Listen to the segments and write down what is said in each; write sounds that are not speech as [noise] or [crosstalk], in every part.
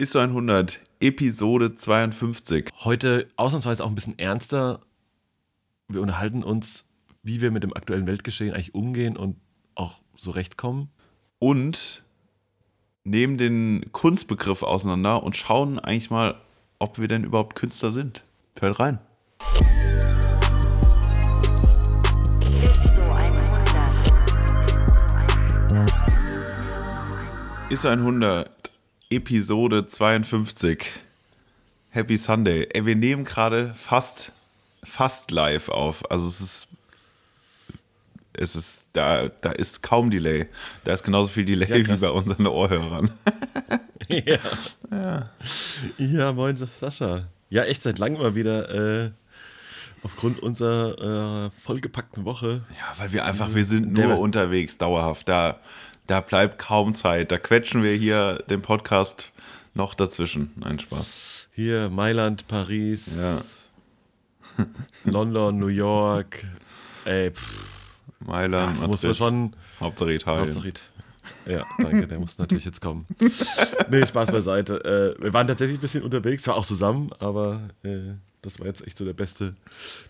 Ist 100, Episode 52. Heute ausnahmsweise auch ein bisschen ernster. Wir unterhalten uns, wie wir mit dem aktuellen Weltgeschehen eigentlich umgehen und auch so rechtkommen. Und nehmen den Kunstbegriff auseinander und schauen eigentlich mal, ob wir denn überhaupt Künstler sind. Hört rein. Ist 100, Episode 52. Happy Sunday. Ey, wir nehmen gerade fast, fast live auf. Also es ist, es ist, da, da ist kaum Delay. Da ist genauso viel Delay Ja, wie bei unseren Ohrhörern. [laughs] Ja. ja. Ja, moin Sascha. Ja, echt seit langem mal wieder äh, aufgrund unserer äh, vollgepackten Woche. Ja, weil wir einfach, wir sind nur unterwegs, dauerhaft. Da, da bleibt kaum Zeit. Da quetschen wir hier den Podcast noch dazwischen. Nein, Spaß. Hier Mailand, Paris, Ja. [laughs] London, New York. Ey, pff, Mailand, da muss man schon. Hauptsache Italien. Hauptsache Ried. Ja, danke, der muss natürlich jetzt kommen. [laughs] Nee, Spaß beiseite. Äh, wir waren tatsächlich ein bisschen unterwegs, zwar auch zusammen, aber äh, das war jetzt echt so der beste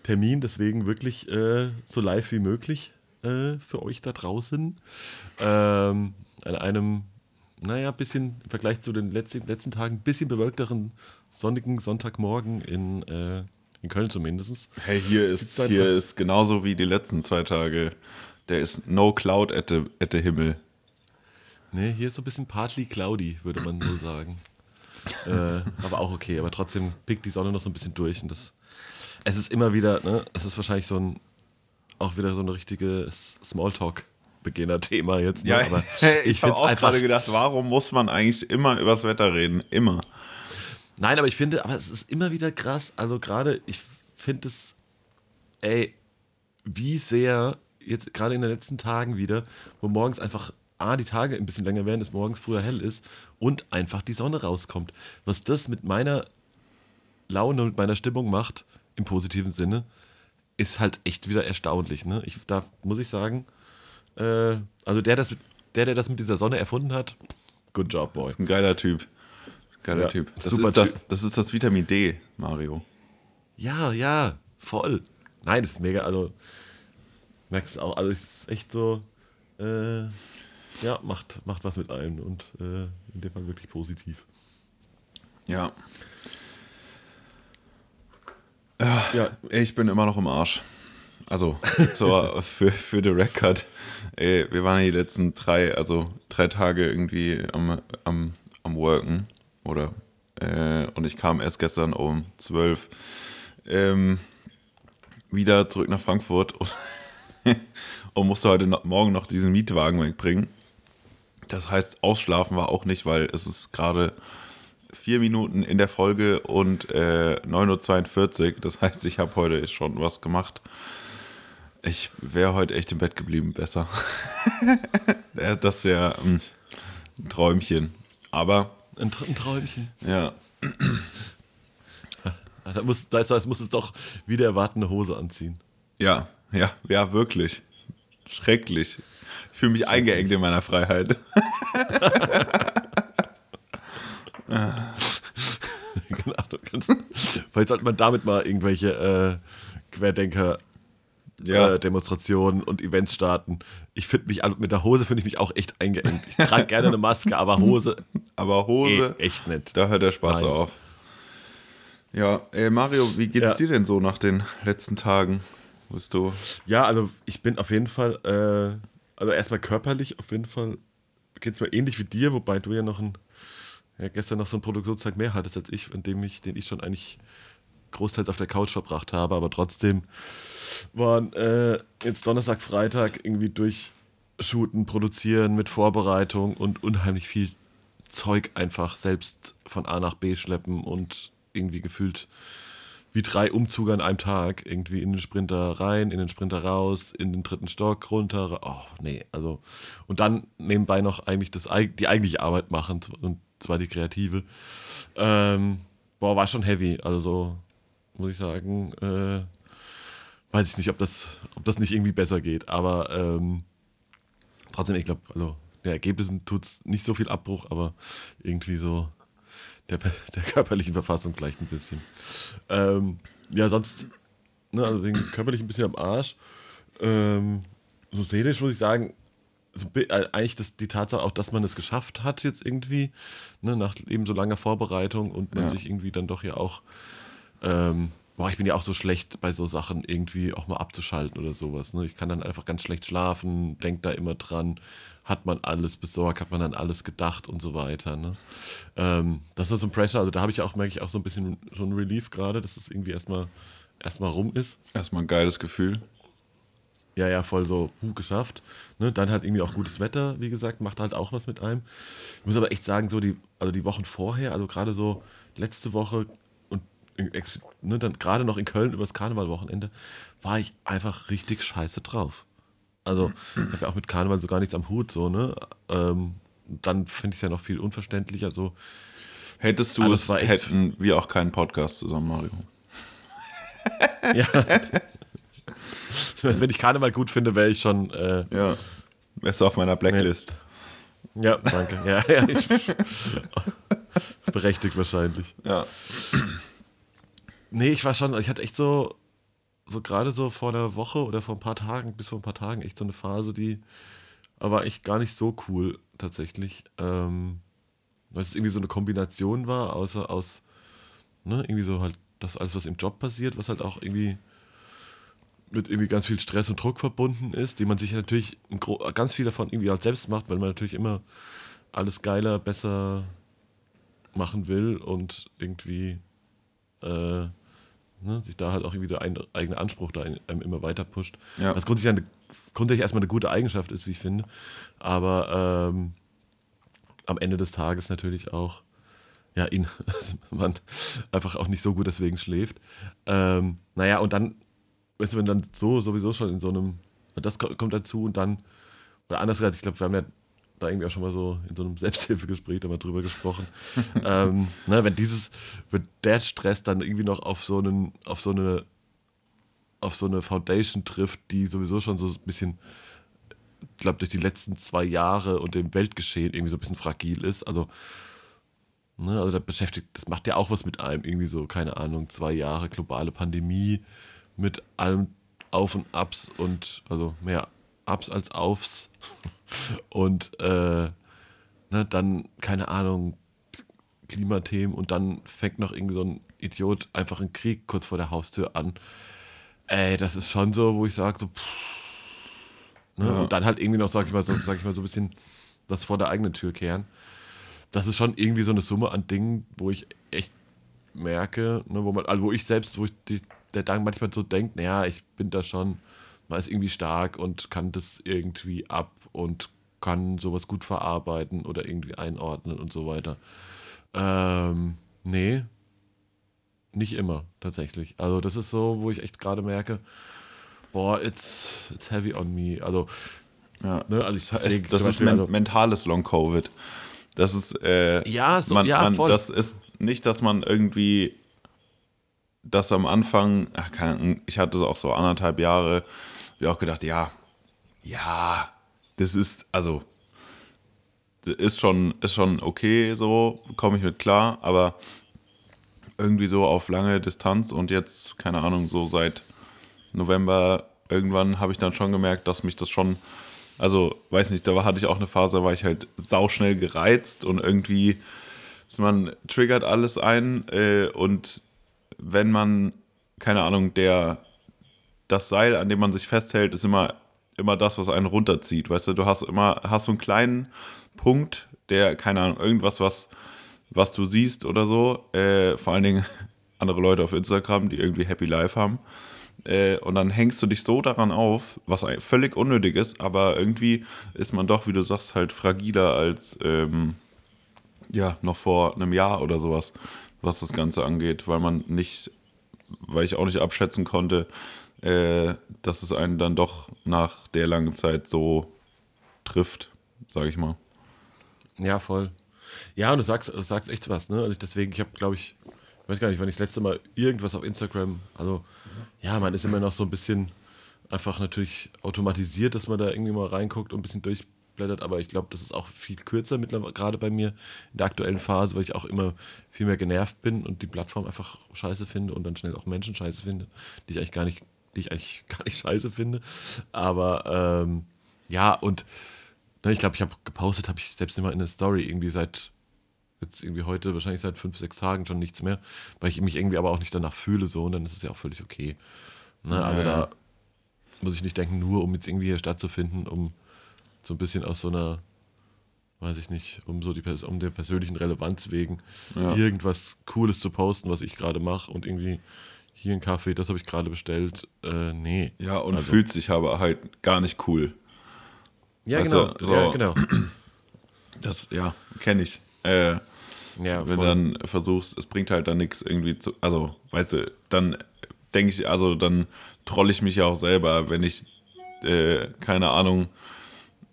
Termin. Deswegen wirklich äh, so live wie möglich äh, für euch da draußen. Ähm, an einem, naja, bisschen im Vergleich zu den letzten, letzten Tagen, ein bisschen bewölkteren sonnigen Sonntagmorgen in, äh, in Köln zumindest. Hey, hier ist, hier ist genauso wie die letzten zwei Tage. Der ist no cloud at the, at the Himmel. Nee, hier ist so ein bisschen partly cloudy, würde man wohl sagen. äh, aber auch okay, aber trotzdem pickt die Sonne noch so ein bisschen durch und das. Es ist immer wieder, ne, es ist wahrscheinlich so ein, auch wieder so ein richtiges Smalltalk-Beginner-Thema jetzt. Ne? aber [laughs] ich habe find's auch gerade gedacht, warum muss man eigentlich immer übers Wetter reden? Immer. Nein, aber ich finde, aber es ist immer wieder krass. Also gerade, ich finde es, ey, wie sehr jetzt gerade in den letzten Tagen wieder, wo morgens einfach A, die Tage ein bisschen länger werden, es morgens früher hell ist und einfach die Sonne rauskommt. Was das mit meiner Laune und mit meiner Stimmung macht, im positiven Sinne, ist halt echt wieder erstaunlich. Ne? Ich, da muss ich sagen, äh, also der, das, der, der das mit dieser Sonne erfunden hat, good job, boy. Das ist ein geiler Typ. Geiler Ja, Typ. Das ist das, das ist das Vitamin D, Mario. Ja, ja, voll. Nein, das ist mega, also merkst du auch, also es ist echt so, äh, ja, macht, macht was mit einem und äh, in dem Fall wirklich positiv. Ja. Ja, Ich bin immer noch im Arsch. Also zur, [laughs] für, für The Record. Ey, wir waren die letzten drei, also drei Tage irgendwie am, am, am Worken. Oder äh, und ich kam erst gestern um 12 ähm, wieder zurück nach Frankfurt und, [laughs] und musste heute noch, Morgen noch diesen Mietwagen wegbringen. Das heißt, ausschlafen war auch nicht, weil es ist gerade vier Minuten in der Folge und äh, 9.42 Uhr. Das heißt, ich habe heute schon was gemacht. Ich wäre heute echt im Bett geblieben, besser. [laughs] Das wäre ähm, ein Träumchen. Aber ein, ein Träumchen. ja, Ah, Da muss, das muss es doch wieder erwarten, eine Hose anziehen. ja, ja, ja, wirklich. Schrecklich. Ich fühle mich eingeengt in meiner Freiheit. [laughs] [laughs] genau, du kannst, vielleicht sollte man damit mal irgendwelche äh, Querdenker Ja. äh, Demonstrationen und Events starten. Ich finde mich, mit der Hose finde ich mich auch echt eingeengt. Ich trage gerne eine Maske, aber Hose [laughs] Aber Hose, eh, echt nicht. da hört der Spaß Nein. auf. Ja, ey Mario, wie geht's Ja. dir denn so nach den letzten Tagen? Bist du Ja, also ich bin auf jeden Fall, äh, also erstmal körperlich auf jeden Fall geht es mir ähnlich wie dir, wobei du ja noch ein, ja, gestern noch so einen Produktionstag mehr hattest als ich, in dem ich, den ich schon eigentlich großteils auf der Couch verbracht habe, aber trotzdem waren äh, jetzt Donnerstag, Freitag irgendwie durch Shooten, Produzieren mit Vorbereitung und unheimlich viel Zeug einfach selbst von A nach B schleppen und irgendwie gefühlt wie drei Umzüge an einem Tag. Irgendwie in den Sprinter rein, in den Sprinter raus, in den dritten Stock runter. Oh, nee, also. Und dann nebenbei noch eigentlich das, die eigentliche Arbeit machen, und zwar die kreative. Ähm, boah, war schon heavy. Also so, muss ich sagen, äh, weiß ich nicht, ob das, ob das nicht irgendwie besser geht. Aber ähm, trotzdem, ich glaube, also den Ergebnissen tut es nicht so viel Abbruch, aber irgendwie so der, [laughs] der körperlichen Verfassung gleicht ein bisschen. Ähm, ja, sonst, ne, also den körperlich ein bisschen am Arsch. Ähm, so seelisch muss ich sagen, so, äh, eigentlich das, die Tatsache auch, dass man es geschafft hat jetzt irgendwie, ne, nach eben so langer Vorbereitung und man Ja. sich irgendwie dann doch ja auch, ähm, boah, ich bin ja auch so schlecht bei so Sachen irgendwie auch mal abzuschalten oder sowas. Ne? Ich kann dann einfach ganz schlecht schlafen, denk da immer dran, hat man alles besorgt, hat man an alles gedacht und so weiter. Ne? Ähm, das ist so ein Pressure, also da habe ich auch, merke ich auch so ein bisschen so ein Relief gerade, dass es irgendwie erstmal erstmal rum ist. Erstmal ein geiles Gefühl. Ja, ja, voll so, huh, geschafft. Ne, dann halt irgendwie auch gutes Wetter, wie gesagt, macht halt auch was mit einem. Ich muss aber echt sagen, so die, also die Wochen vorher, also gerade so letzte Woche und ne, dann gerade noch in Köln übers Karnevalwochenende, war ich einfach richtig scheiße drauf. Also, ich habe ja auch mit Karneval so gar nichts am Hut, so, ne? Ähm, dann finde ich es ja noch viel unverständlicher, so. Hättest du Alles es, war echt- hätten wir auch keinen Podcast zusammen, Mario. Ja. [laughs] [laughs] Wenn ich Karneval gut finde, wäre ich schon. Äh, Ja. Wärst du auf meiner Blacklist. ja, danke. Ja, ja, ich, [laughs] berechtigt wahrscheinlich. Ja. Nee, ich war schon, ich hatte echt so, so gerade so vor einer Woche oder vor ein paar Tagen, bis vor ein paar Tagen, echt so eine Phase, die aber echt gar nicht so cool tatsächlich. Ähm, weil es irgendwie so eine Kombination war, außer aus, ne, irgendwie so halt das alles, was im Job passiert, was halt auch irgendwie mit irgendwie ganz viel Stress und Druck verbunden ist, die man sich natürlich ganz viel davon irgendwie halt selbst macht, weil man natürlich immer alles geiler, besser machen will und irgendwie äh, ne, sich da halt auch irgendwie der ein, eigene Anspruch da in, einem immer weiter pusht. Ja. Was grundsätzlich, eine, grundsätzlich erstmal eine gute Eigenschaft ist, wie ich finde. Aber ähm, am Ende des Tages natürlich auch, ja, ihn, dass [laughs] man einfach auch nicht so gut deswegen schläft. Ähm, naja, und dann, weißt du, wenn dann so sowieso schon in so einem, das ko- kommt dazu und dann, oder anders gesagt, ich glaube, wir haben ja da irgendwie auch schon mal so in so einem [laughs] Selbsthilfegespräch da mal drüber gesprochen. [laughs] ähm, ne, wenn dieses, wenn der Stress dann irgendwie noch auf so einen, auf so eine, auf so eine Foundation trifft, die sowieso schon so ein bisschen, ich glaube, durch die letzten zwei Jahre und dem Weltgeschehen irgendwie so ein bisschen fragil ist. Also, ne, also da beschäftigt, das macht ja auch was mit einem, irgendwie so, keine Ahnung, zwei Jahre globale Pandemie mit allem Auf und Abs und also mehr Ups als Aufs. [laughs] Und äh, ne, dann, keine Ahnung, Klimathemen und dann fängt noch irgendwie so ein Idiot einfach einen Krieg kurz vor der Haustür an. Ey, das ist schon so, wo ich sage, so, pff, ne? Ja. Und dann halt irgendwie noch, sag ich mal, so, sag ich mal, so ein bisschen das vor der eigenen Tür kehren. Das ist schon irgendwie so eine Summe an Dingen, wo ich echt merke, ne, wo man, also wo ich selbst, wo ich die, der dann manchmal so denkt, naja, ich bin da schon, man ist irgendwie stark und kann das irgendwie ab und kann sowas gut verarbeiten oder irgendwie einordnen und so weiter. Ähm, nee, nicht immer, tatsächlich. Also das ist so, wo ich echt gerade merke, boah, it's, it's heavy on me. Also, Ja. ne, also ich Das ist, das ist men also- mentales Long-Covid. Das ist, äh, Ja, so- man, ja, man, voll. das ist nicht, dass man irgendwie das am Anfang, ach, keine ich hatte es auch so anderthalb Jahre, wie auch gedacht, ja, ja, das ist, also, das ist schon, ist schon okay, so, komme ich mit klar, aber irgendwie so auf lange Distanz und jetzt, keine Ahnung, so seit November irgendwann habe ich dann schon gemerkt, dass mich das schon, also weiß nicht, da hatte ich auch eine Phase, da war ich halt sauschnell gereizt und irgendwie, man triggert alles ein äh, und wenn man, keine Ahnung, der, das Seil, an dem man sich festhält, ist immer, immer das, was einen runterzieht, weißt du, du hast immer, hast so einen kleinen Punkt, der, keine Ahnung, irgendwas, was, was du siehst oder so, äh, vor allen Dingen [laughs] andere Leute auf Instagram, die irgendwie Happy Life haben, äh, und dann hängst du dich so daran auf, was völlig unnötig ist, aber irgendwie ist man doch, wie du sagst, halt fragiler als ähm, ja, noch vor einem Jahr oder sowas, was das Ganze angeht, weil man nicht, weil ich auch nicht abschätzen konnte, äh, dass es einen dann doch nach der langen Zeit so trifft, sage ich mal. Ja, voll. Ja, und du sagst, du sagst echt was, ne? Also ich deswegen, ich habe, glaube ich, ich weiß gar nicht, wann ich das letzte Mal irgendwas auf Instagram, also ja, man ist immer noch so ein bisschen einfach natürlich automatisiert, dass man da irgendwie mal reinguckt und ein bisschen durch, durchblättert, aber ich glaube, das ist auch viel kürzer mittlerweile, gerade bei mir in der aktuellen Phase, weil ich auch immer viel mehr genervt bin und die Plattform einfach scheiße finde und dann schnell auch Menschen scheiße finde, die ich eigentlich gar nicht, die ich eigentlich [laughs] gar nicht scheiße finde. Aber ähm, ja, und ne, ich glaube, ich habe gepostet, habe ich selbst immer in der Story irgendwie seit jetzt irgendwie heute, wahrscheinlich seit fünf, sechs Tagen schon nichts mehr, weil ich mich irgendwie aber auch nicht danach fühle so und dann ist es ja auch völlig okay. Ne, also da muss ich nicht denken, nur um jetzt irgendwie hier stattzufinden, um so ein bisschen aus so einer, weiß ich nicht, um so die um der persönlichen Relevanz wegen Ja. irgendwas Cooles zu posten, was ich gerade mache und irgendwie hier ein Kaffee, das habe ich gerade bestellt. Äh, nee. Ja, und Also- fühlt sich aber halt gar nicht cool. Ja, Weißt genau. so- ja, genau. Das, ja, kenne ich. Äh, Ja, wenn du dann versuchst, es bringt halt dann nichts irgendwie zu, also, weißt du, dann denke ich, also dann troll ich mich ja auch selber, wenn ich, äh, keine Ahnung,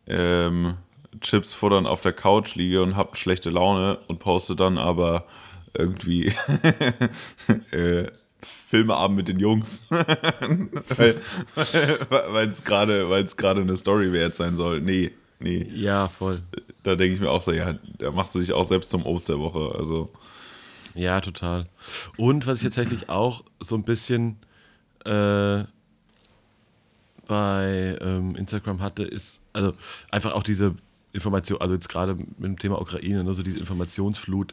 ähm, Chips futtern auf der Couch liege und hab schlechte Laune und poste dann aber irgendwie [laughs] äh, Filmeabend mit den Jungs, [laughs] weil es gerade weil es gerade eine Story wert sein soll. Nee, nee. ja, voll. Da denke ich mir auch so, ja, da machst du dich auch selbst zum Obst der Woche. Also, Ja, total. Und was ich tatsächlich auch so ein bisschen äh, bei ähm, Instagram hatte, ist also einfach auch diese Information, also jetzt gerade mit dem Thema Ukraine, ne, so diese Informationsflut,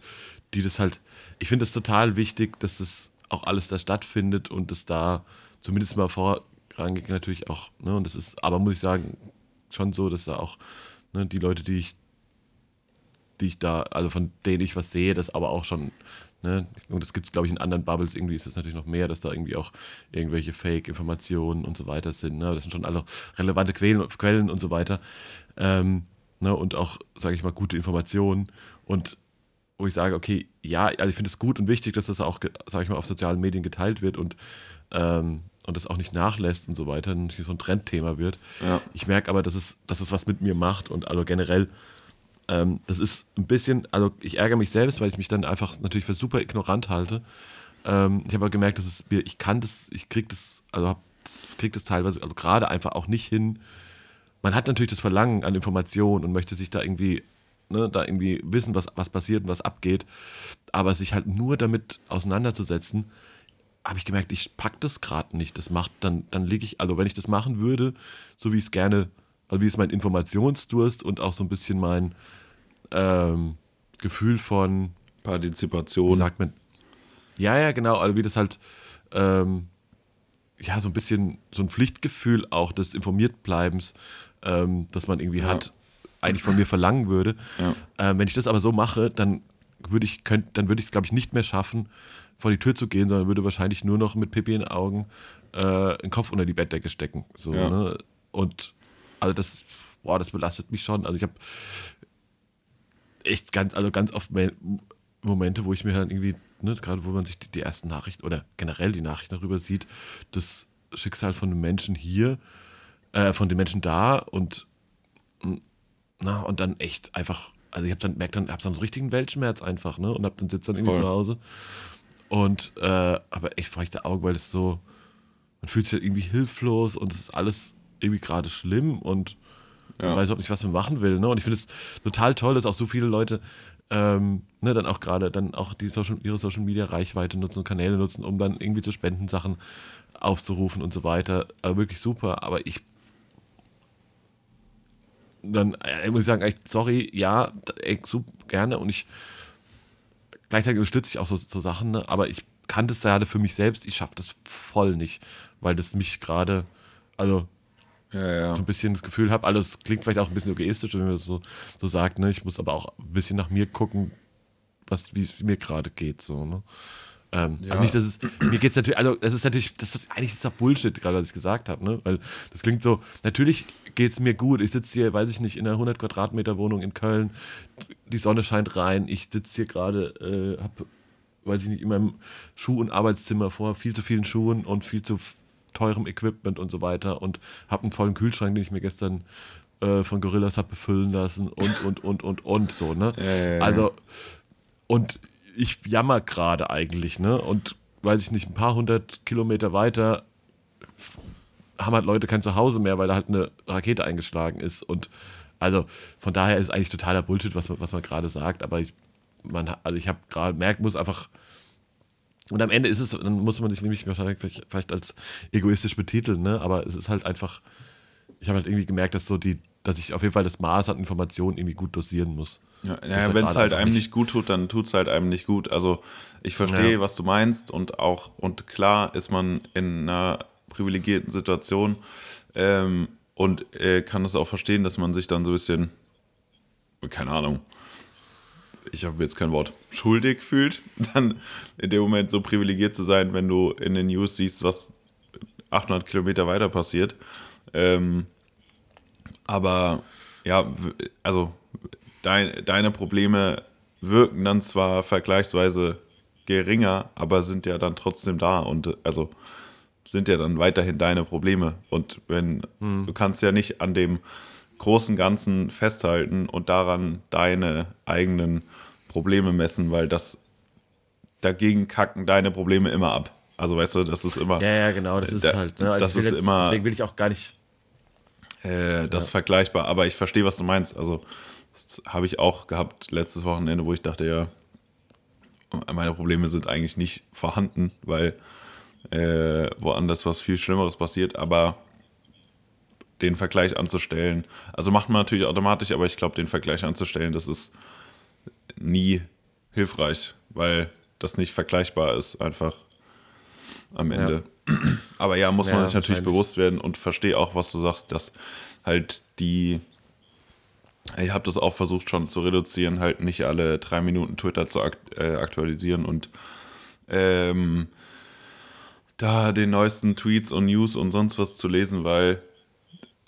die das halt, ich finde es total wichtig, dass das auch alles da stattfindet und dass da zumindest mal vorrangig natürlich auch, ne, und das ist, aber muss ich sagen, schon so, dass da auch ne, die Leute, die ich die ich da, also von denen ich was sehe, das aber auch schon, ne, und das gibt es, glaube ich, in anderen Bubbles irgendwie ist es natürlich noch mehr, dass da irgendwie auch irgendwelche Fake-Informationen und so weiter sind. Ne? Das sind schon alle relevante Quellen, Quellen und so weiter. Ähm, ne? Und auch, sage ich mal, gute Informationen. Und wo ich sage, okay, ja, also ich finde es gut und wichtig, dass das auch, sage ich mal, auf sozialen Medien geteilt wird und, ähm, und das auch nicht nachlässt und so weiter, und nicht so ein Trendthema wird. Ja. Ich merke aber, dass es, dass es was mit mir macht und also generell ähm, das ist ein bisschen, also ich ärgere mich selbst, weil ich mich dann einfach natürlich für super ignorant halte. Ähm, ich habe aber gemerkt, dass es mir, ich kann das, ich krieg das, also hab, krieg das teilweise, also gerade einfach auch nicht hin. Man hat natürlich das Verlangen an Informationen und möchte sich da irgendwie, ne, da irgendwie wissen, was, was passiert und was abgeht. Aber sich halt nur damit auseinanderzusetzen, habe ich gemerkt, ich pack das gerade nicht. Das macht, dann, dann liege ich, also wenn ich das machen würde, so wie ich es gerne, also wie es mein Informationsdurst und auch so ein bisschen mein ähm, Gefühl von, wie Partizipation. sagt man, ja, ja, genau, also wie das halt, ähm, ja, so ein bisschen so ein Pflichtgefühl auch des Informiertbleibens, ähm, das man irgendwie Ja. hat, eigentlich von mir verlangen würde. Ja. Ähm, wenn ich das aber so mache, dann würde ich, könnt, dann würde ich es, glaube ich, nicht mehr schaffen, vor die Tür zu gehen, sondern würde wahrscheinlich nur noch mit Pipi in den Augen äh, einen Kopf unter die Bettdecke stecken. So, Ja. ne? Und also das, boah, das belastet mich schon. Also ich habe echt ganz, also ganz oft Me- Momente, wo ich mir dann irgendwie, ne, gerade wo man sich die, die ersten Nachrichten oder generell die Nachrichten darüber sieht, das Schicksal von den Menschen hier, äh, von den Menschen da und mm, na, und dann echt einfach, also ich habe dann merkt dann, hab dann so richtigen Weltschmerz einfach, ne? Und hab dann sitzt dann irgendwie Voll. zu Hause und äh, aber echt feuchte Augen, weil es so, man fühlt sich halt irgendwie hilflos und es ist alles irgendwie gerade schlimm und Ja. man weiß überhaupt nicht, was man machen will. Ne? Und ich finde es total toll, dass auch so viele Leute ähm, ne, dann auch gerade dann auch die Social, ihre Social Media Reichweite nutzen und Kanäle nutzen, um dann irgendwie zu Spendensachen aufzurufen und so weiter. Aber wirklich super. Aber ich dann äh, muss ich sagen, echt, sorry, ja, ey, super, gerne und ich gleichzeitig unterstütze ich auch so, so Sachen, ne? aber ich kann das gerade für mich selbst, ich schaffe das voll nicht, weil das mich gerade, also Ja, ja. so ein bisschen das Gefühl habe, alles klingt vielleicht auch ein bisschen egoistisch, wenn man das so, so sagt, ne? Ich muss aber auch ein bisschen nach mir gucken, was, wie es mir gerade geht, so, ne? Ähm, Ja. aber nicht, dass es, mir geht es natürlich, also das ist natürlich, das ist, eigentlich ist das Bullshit, gerade was ich gesagt habe, ne? Weil das klingt so, natürlich geht es mir gut, ich sitze hier, weiß ich nicht, in einer 100 Quadratmeter Wohnung in Köln, die Sonne scheint rein, ich sitze hier gerade, äh, habe, weiß ich nicht, in meinem Schuh- und Arbeitszimmer vor viel zu vielen Schuhen und viel zu teurem Equipment und so weiter und habe einen vollen Kühlschrank, den ich mir gestern äh, von Gorillas habe befüllen lassen und, und, und, und, und, so, ne? Ja. Also, und ich jammer gerade eigentlich, ne? Und weiß ich nicht, ein paar hundert Kilometer weiter haben halt Leute kein Zuhause mehr, weil da halt eine Rakete eingeschlagen ist. Und Also von daher ist es eigentlich totaler Bullshit, was man, was man gerade sagt, aber ich, man, also ich habe gerade merkt, muss einfach und am Ende ist es, dann muss man sich nämlich wahrscheinlich vielleicht als egoistisch betiteln, ne? aber es ist halt einfach, ich habe halt irgendwie gemerkt, dass so die, dass ich auf jeden Fall das Maß an Informationen irgendwie gut dosieren muss. Ja, ja wenn es halt einem nicht gut tut, dann tut es halt einem nicht gut. Also ich verstehe, ja. was du meinst und auch, und klar ist man in einer privilegierten Situation ähm, und äh, kann das auch verstehen, dass man sich dann so ein bisschen, keine Ahnung, ich habe jetzt kein Wort, schuldig fühlt, [laughs] dann in dem Moment so privilegiert zu sein, wenn du in den News siehst, was 800 Kilometer weiter passiert. Ähm, aber ja, also dein, deine Probleme wirken dann zwar vergleichsweise geringer, aber sind ja dann trotzdem da und also sind ja dann weiterhin deine Probleme. Und wenn hm. du kannst ja nicht an dem großen Ganzen festhalten und daran deine eigenen Probleme messen, weil das dagegen kacken deine Probleme immer ab. Also weißt du, das ist immer. Ja, ja, genau, das ist da, halt. Ne? Also das ist jetzt, immer. Deswegen will ich auch gar nicht. Äh, das ja. vergleichbar, aber ich verstehe, was du meinst. Also, das habe ich auch gehabt letztes Wochenende, wo ich dachte, ja, meine Probleme sind eigentlich nicht vorhanden, weil äh, woanders was viel Schlimmeres passiert, aber den Vergleich anzustellen, also macht man natürlich automatisch, aber ich glaube, den Vergleich anzustellen, das ist nie hilfreich, weil das nicht vergleichbar ist, einfach am Ende. Ja. Aber ja, muss man ja, sich natürlich bewusst werden und verstehe auch, was du sagst, dass halt die, ich habe das auch versucht schon zu reduzieren, halt nicht alle drei Minuten Twitter zu akt äh, aktualisieren und ähm, da den neuesten Tweets und News und sonst was zu lesen, weil,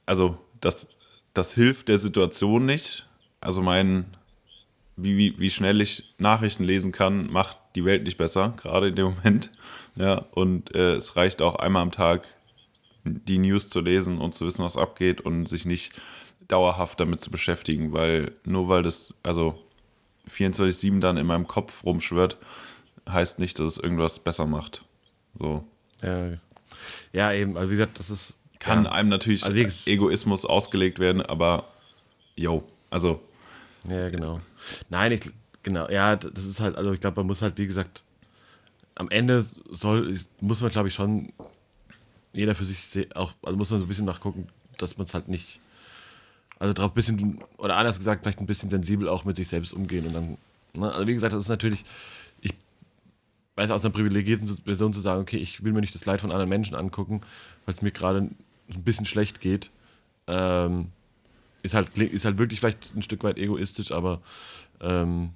also das, das hilft der Situation nicht. Also mein wie, wie, wie schnell ich Nachrichten lesen kann, macht die Welt nicht besser, gerade in dem Moment. Ja, und äh, es reicht auch einmal am Tag, die News zu lesen und zu wissen, was abgeht und sich nicht dauerhaft damit zu beschäftigen, weil nur weil das, also 24-7 dann in meinem Kopf rumschwirrt, heißt nicht, dass es irgendwas besser macht. So. Ja, ja eben, also wie gesagt, das ist. Kann ja, einem natürlich also Egoismus ausgelegt werden, aber yo, also ja, genau. Nein, ich, genau, ja, das ist halt, also ich glaube, man muss halt, wie gesagt, am Ende soll, muss man, glaube ich, schon jeder für sich auch, also muss man so ein bisschen nachgucken, dass man es halt nicht, also drauf ein bisschen, oder anders gesagt, vielleicht ein bisschen sensibel auch mit sich selbst umgehen und dann, ne? also wie gesagt, das ist natürlich, ich weiß aus einer privilegierten Version zu sagen, okay, ich will mir nicht das Leid von anderen Menschen angucken, weil es mir gerade ein bisschen schlecht geht. Ähm, ist halt, ist halt wirklich vielleicht ein Stück weit egoistisch, aber ähm,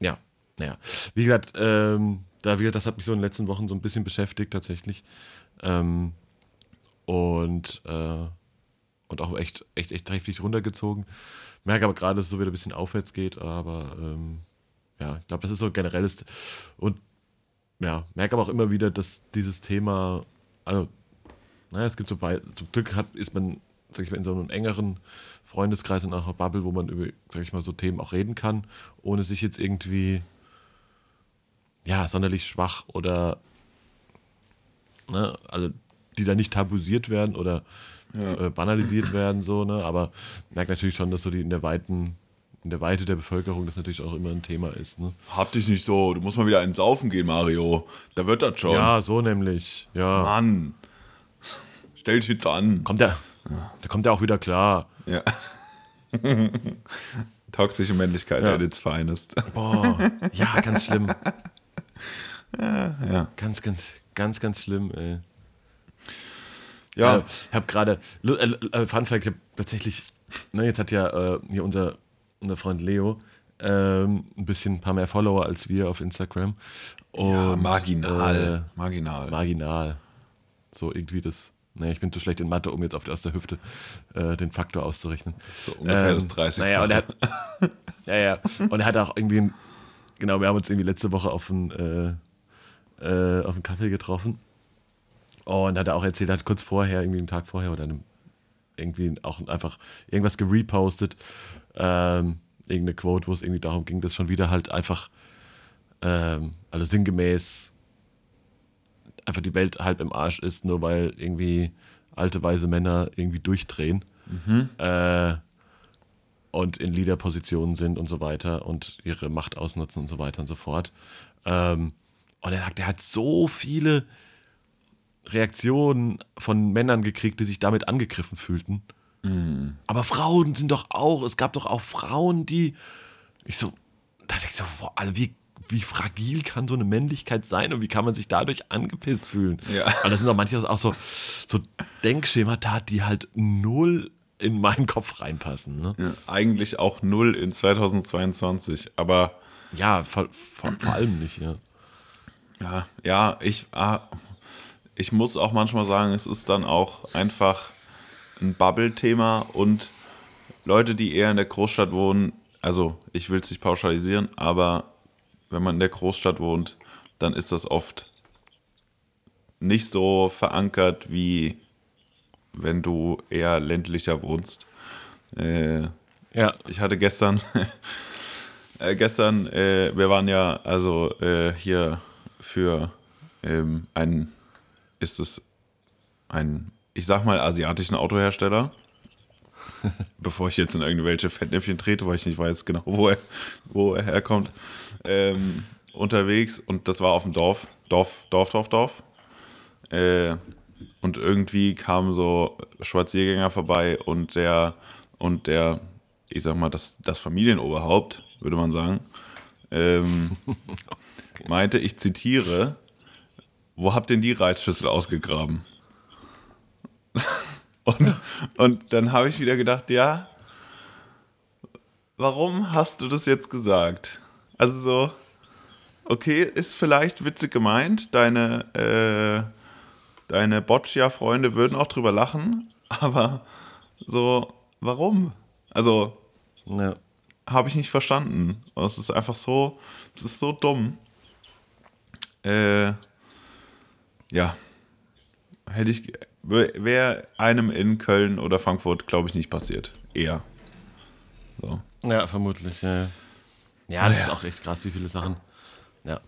ja, naja. Wie gesagt, ähm, da, wie gesagt, das hat mich so in den letzten Wochen so ein bisschen beschäftigt tatsächlich. Ähm, und, äh, und auch echt, echt, echt heftig runtergezogen. Merke aber gerade, dass es so wieder ein bisschen aufwärts geht, aber ähm, ja, ich glaube, das ist so generell ist. Und ja, merke aber auch immer wieder, dass dieses Thema, also, naja, es gibt so bei, zum Glück hat, ist man sag ich mal, in so einem engeren Freundeskreis und auch einer Bubble, wo man über, sag ich mal, so Themen auch reden kann, ohne sich jetzt irgendwie ja, sonderlich schwach oder ne, also die da nicht tabuisiert werden oder ja. äh, banalisiert werden, so, ne? Aber merkt natürlich schon, dass so die in der weiten, in der Weite der Bevölkerung das natürlich auch immer ein Thema ist. Ne? Hab dich nicht so, du musst mal wieder ins Saufen gehen, Mario. Da wird das schon. Ja, so nämlich. Ja. Mann. Stell dich jetzt an. Kommt der, da kommt er auch wieder klar. Ja. [laughs] Toxische Männlichkeit ja. at its finest. Boah, ja, ganz schlimm. Ja, ja. Ganz, ganz, ganz, ganz schlimm, ey. Ja. Äh, ich habe gerade, äh, äh, Fun Fact, ich habe tatsächlich, ne, jetzt hat ja äh, hier unser, unser Freund Leo ähm, ein bisschen ein paar mehr Follower als wir auf Instagram. Und, ja, marginal. Äh, marginal. Marginal. So irgendwie das Nee, ich bin zu schlecht in Mathe, um jetzt auf, aus der Hüfte äh, den Faktor auszurechnen. So ungefähr ähm, das 30. Naja, und er hat, ja, ja. Und er hat auch irgendwie, genau, wir haben uns irgendwie letzte Woche auf einen, äh, äh, auf einen Kaffee getroffen. Und hat er auch erzählt, er hat kurz vorher, irgendwie einen Tag vorher oder einem, irgendwie auch einfach irgendwas gerepostet. Ähm, irgendeine Quote, wo es irgendwie darum ging, dass schon wieder halt einfach, ähm, also sinngemäß einfach die Welt halb im Arsch ist, nur weil irgendwie alte weise Männer irgendwie durchdrehen. äh, und in Leaderpositionen sind und so weiter und ihre Macht ausnutzen und so weiter und so fort. Ähm, und er sagt, er hat so viele Reaktionen von Männern gekriegt, die sich damit angegriffen fühlten. Aber Frauen sind doch auch, es gab doch auch Frauen, die, ich so, da dachte ich so, boah, also wie, wie fragil kann so eine Männlichkeit sein und wie kann man sich dadurch angepisst fühlen? Ja. Und das sind doch manchmal auch so, so Denkschemata, die halt null in meinen Kopf reinpassen. Ne? Ja, eigentlich auch null in 2022, aber Ja, vor, vor, vor allem nicht, ja. ja, ja, ich, ah, ich muss auch manchmal sagen, es ist dann auch einfach ein Bubble-Thema und Leute, die eher in der Großstadt wohnen, also ich will es nicht pauschalisieren, aber wenn man in der Großstadt wohnt, dann ist das oft nicht so verankert, wie wenn du eher ländlicher wohnst. Äh, Ja, ich hatte gestern, [laughs] äh, gestern, äh, wir waren ja also äh, hier für ähm, einen, ist es ein, ich sag mal, asiatischen Autohersteller. [laughs] Bevor ich jetzt in irgendwelche Fettnäpfchen trete, weil ich nicht weiß genau, wo er, wo er herkommt, ähm, unterwegs und das war auf dem Dorf, Dorf, Dorf, Dorf, Dorf. Äh, und irgendwie kamen so Spaziergänger vorbei und der, und der, ich sag mal, das, das Familienoberhaupt, würde man sagen, ähm, [laughs] meinte, ich zitiere, wo habt denn die Reisschüssel ausgegraben? [laughs] und, und dann habe ich wieder gedacht, ja, warum hast du das jetzt gesagt? Also so, okay, ist vielleicht witzig gemeint, deine, äh, deine Boccia-Freunde würden auch drüber lachen, [laughs] aber so, warum? Also, ja. habe ich nicht verstanden. Es ist einfach so, es ist so dumm. Äh, ja. Hätte ich, wäre einem in Köln oder Frankfurt, glaube ich, nicht passiert. Eher. So. Ja, vermutlich. Ja, ja das ist auch echt krass, wie viele Sachen. Ja.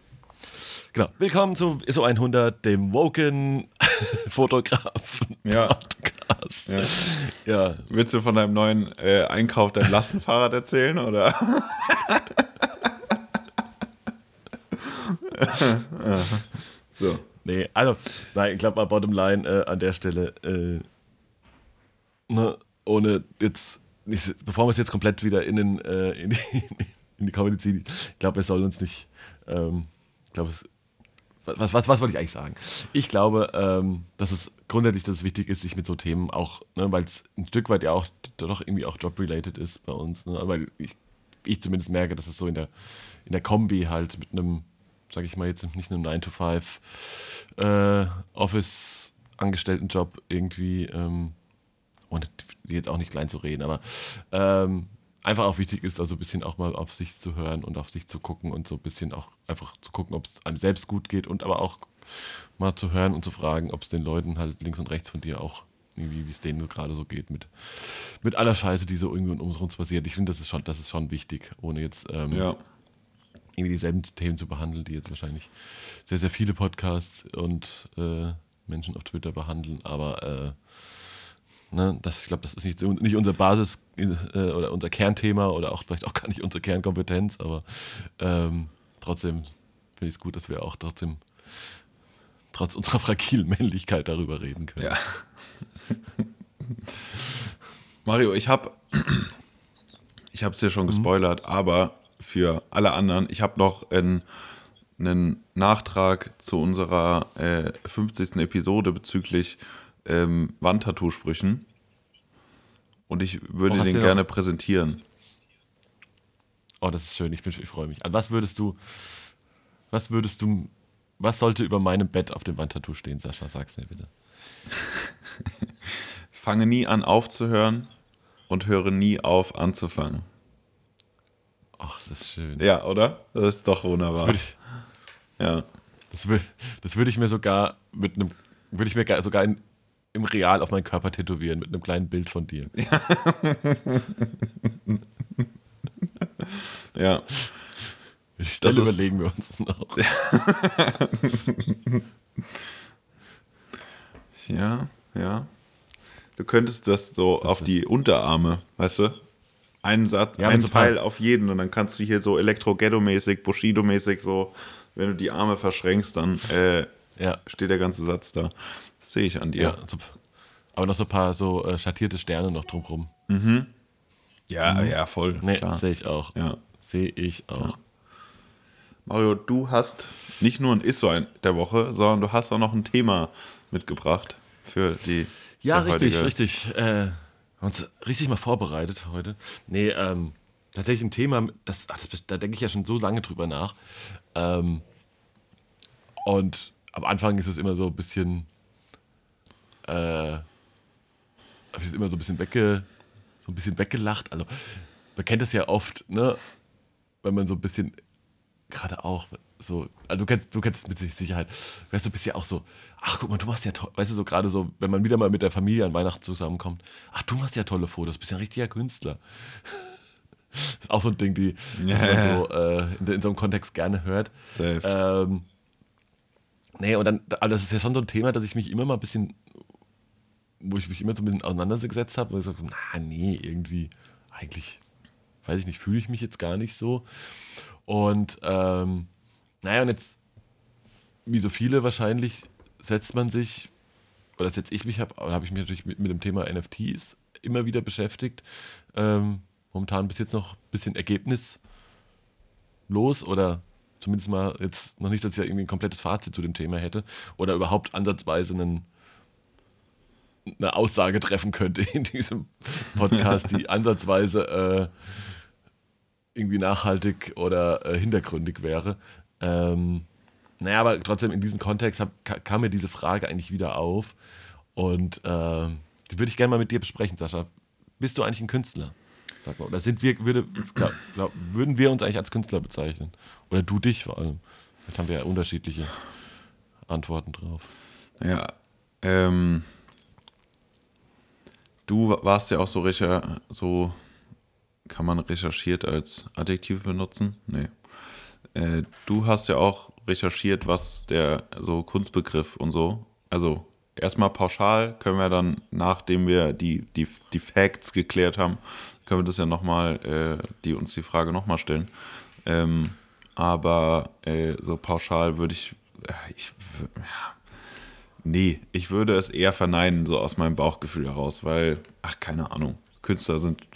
Genau. Willkommen zu ISO 100, dem Woken [laughs] Fotografen Ja. Podcast. Ja. ja. Willst du von deinem neuen äh, Einkauf dein Lastenfahrrad erzählen? Oder? [laughs] so. Nee, also, nein, ich glaube mal Bottomline äh, an der Stelle, äh, ne, ohne jetzt, bevor wir es jetzt komplett wieder in, den, äh, in, die, in die Comedy ziehen, ich glaube, wir sollen uns nicht, ähm, ich glaube, es, was, was, was wollte ich eigentlich sagen? Ich glaube, ähm, dass es grundsätzlich dass es wichtig ist, sich mit so Themen auch, ne, weil es ein Stück weit ja auch doch irgendwie auch job-related ist bei uns, ne, weil ich, ich zumindest merke, dass es so in der, in der Kombi halt mit einem, sage ich mal jetzt nicht einem 9-to-5 äh, Office-Angestelltenjob irgendwie, ähm, und jetzt auch nicht klein zu reden, aber ähm, einfach auch wichtig ist, also ein bisschen auch mal auf sich zu hören und auf sich zu gucken und so ein bisschen auch einfach zu gucken, ob es einem selbst gut geht und aber auch mal zu hören und zu fragen, ob es den Leuten halt links und rechts von dir auch irgendwie, wie es denen gerade so geht, mit, mit aller Scheiße, die so irgendwie um uns passiert. Ich finde, das ist schon, das ist schon wichtig, ohne jetzt ähm, Ja. irgendwie dieselben Themen zu behandeln, die jetzt wahrscheinlich sehr, sehr viele Podcasts und äh, Menschen auf Twitter behandeln, aber äh, ne, das, ich glaube, das ist nicht, nicht unser Basis- äh, oder unser Kernthema oder auch vielleicht auch gar nicht unsere Kernkompetenz, aber ähm, trotzdem finde ich es gut, dass wir auch trotzdem trotz unserer fragilen Männlichkeit darüber reden können. Ja. Mario, ich habe ich habe es dir schon gespoilert, aber für alle anderen, ich habe noch einen, einen Nachtrag zu unserer äh, 50. Episode bezüglich ähm, Wandtattoo-Sprüchen. Und ich würde Oh, den gerne noch- präsentieren. Oh, das ist schön, ich, bin- ich freue mich. An was würdest du, was würdest du, was sollte über meinem Bett auf dem Wandtattoo stehen, Sascha? Sag's mir bitte. [laughs] Fange nie an aufzuhören und höre nie auf anzufangen. Ach, das ist schön. Ja, oder? Das ist doch Das wunderbar. würde ich, Ja. das das würde ich mir sogar mit einem, würde ich mir gar- sogar in, im Real auf meinen Körper tätowieren, mit einem kleinen Bild von dir. Ja. Die Stelle Das ist- überlegen wir uns noch. Ja, ja. du könntest das so auf die Unterarme, weißt du? Einen Satz, Ja, einen so paar- Teil auf jeden und dann kannst du hier so Elektro-Ghetto-mäßig, Bushido-mäßig so, wenn du die Arme verschränkst, dann äh, Ja. steht der ganze Satz da. Das sehe ich an dir. Ja, so, aber noch so ein paar so äh, schattierte Sterne noch drumrum. Ja, ja, voll. Nee, sehe ich auch. Ja. Sehe ich auch. Mario, du hast nicht nur ein Ist so ein der Woche, sondern du hast auch noch ein Thema mitgebracht für die. Ja, richtig, richtig. Äh, haben uns richtig mal vorbereitet heute. Nee, ähm, tatsächlich ein Thema, das, das, da denke ich ja schon so lange drüber nach. Ähm, und am Anfang ist es immer so ein bisschen, äh, hab ich es immer so ein bisschen wegge, so ein bisschen weggelacht. Also man kennt es ja oft, ne, wenn man so ein bisschen gerade auch so, also du kennst, du kennst es mit Sicherheit, weißt du, bist ja auch so, ach guck mal, du machst ja toll, weißt du, so gerade so, wenn man wieder mal mit der Familie an Weihnachten zusammenkommt, ach, du machst ja tolle Fotos, bist ja ein richtiger Künstler. Das [laughs] ist auch so ein Ding, die, was man so äh, in, in so einem Kontext gerne hört. Safe. Ähm, nee, und dann, also das ist ja schon so ein Thema, dass ich mich immer mal ein bisschen, wo ich mich immer so ein bisschen auseinandergesetzt habe, wo ich so, na, nee, irgendwie, eigentlich, weiß ich nicht, fühle ich mich jetzt gar nicht so. Und, ähm, naja, und jetzt, wie so viele wahrscheinlich, setzt man sich, oder setze ich mich, hab, habe ich mich natürlich mit, mit dem Thema NFTs immer wieder beschäftigt. Ähm, momentan bis jetzt noch ein bisschen ergebnislos oder zumindest mal jetzt noch nicht, dass ich irgendwie ein komplettes Fazit zu dem Thema hätte oder überhaupt ansatzweise einen, eine Aussage treffen könnte in diesem Podcast, die [laughs] ansatzweise äh, irgendwie nachhaltig oder äh, hintergründig wäre. Ähm, naja, aber trotzdem in diesem Kontext hab, ka- kam mir diese Frage eigentlich wieder auf und ähm, die würde ich gerne mal mit dir besprechen, Sascha. Bist du eigentlich ein Künstler? Sag mal, oder sind wir, würde, glaub, glaub, würden wir uns eigentlich als Künstler bezeichnen? Oder du dich vor allem? Vielleicht haben wir ja unterschiedliche Antworten drauf. Ja, ähm, du warst ja auch so recher, so kann man recherchiert als Adjektiv benutzen? Nee. Äh, du hast ja auch recherchiert, was der so Kunstbegriff und so. Also erstmal pauschal können wir dann, nachdem wir die, die, die Facts geklärt haben, können wir das ja nochmal, äh, die uns die Frage nochmal stellen. Ähm, aber äh, so pauschal würde ich, äh, ich ja, Nee, ich würde es eher verneinen, so aus meinem Bauchgefühl heraus, weil, ach, keine Ahnung, Künstler sind.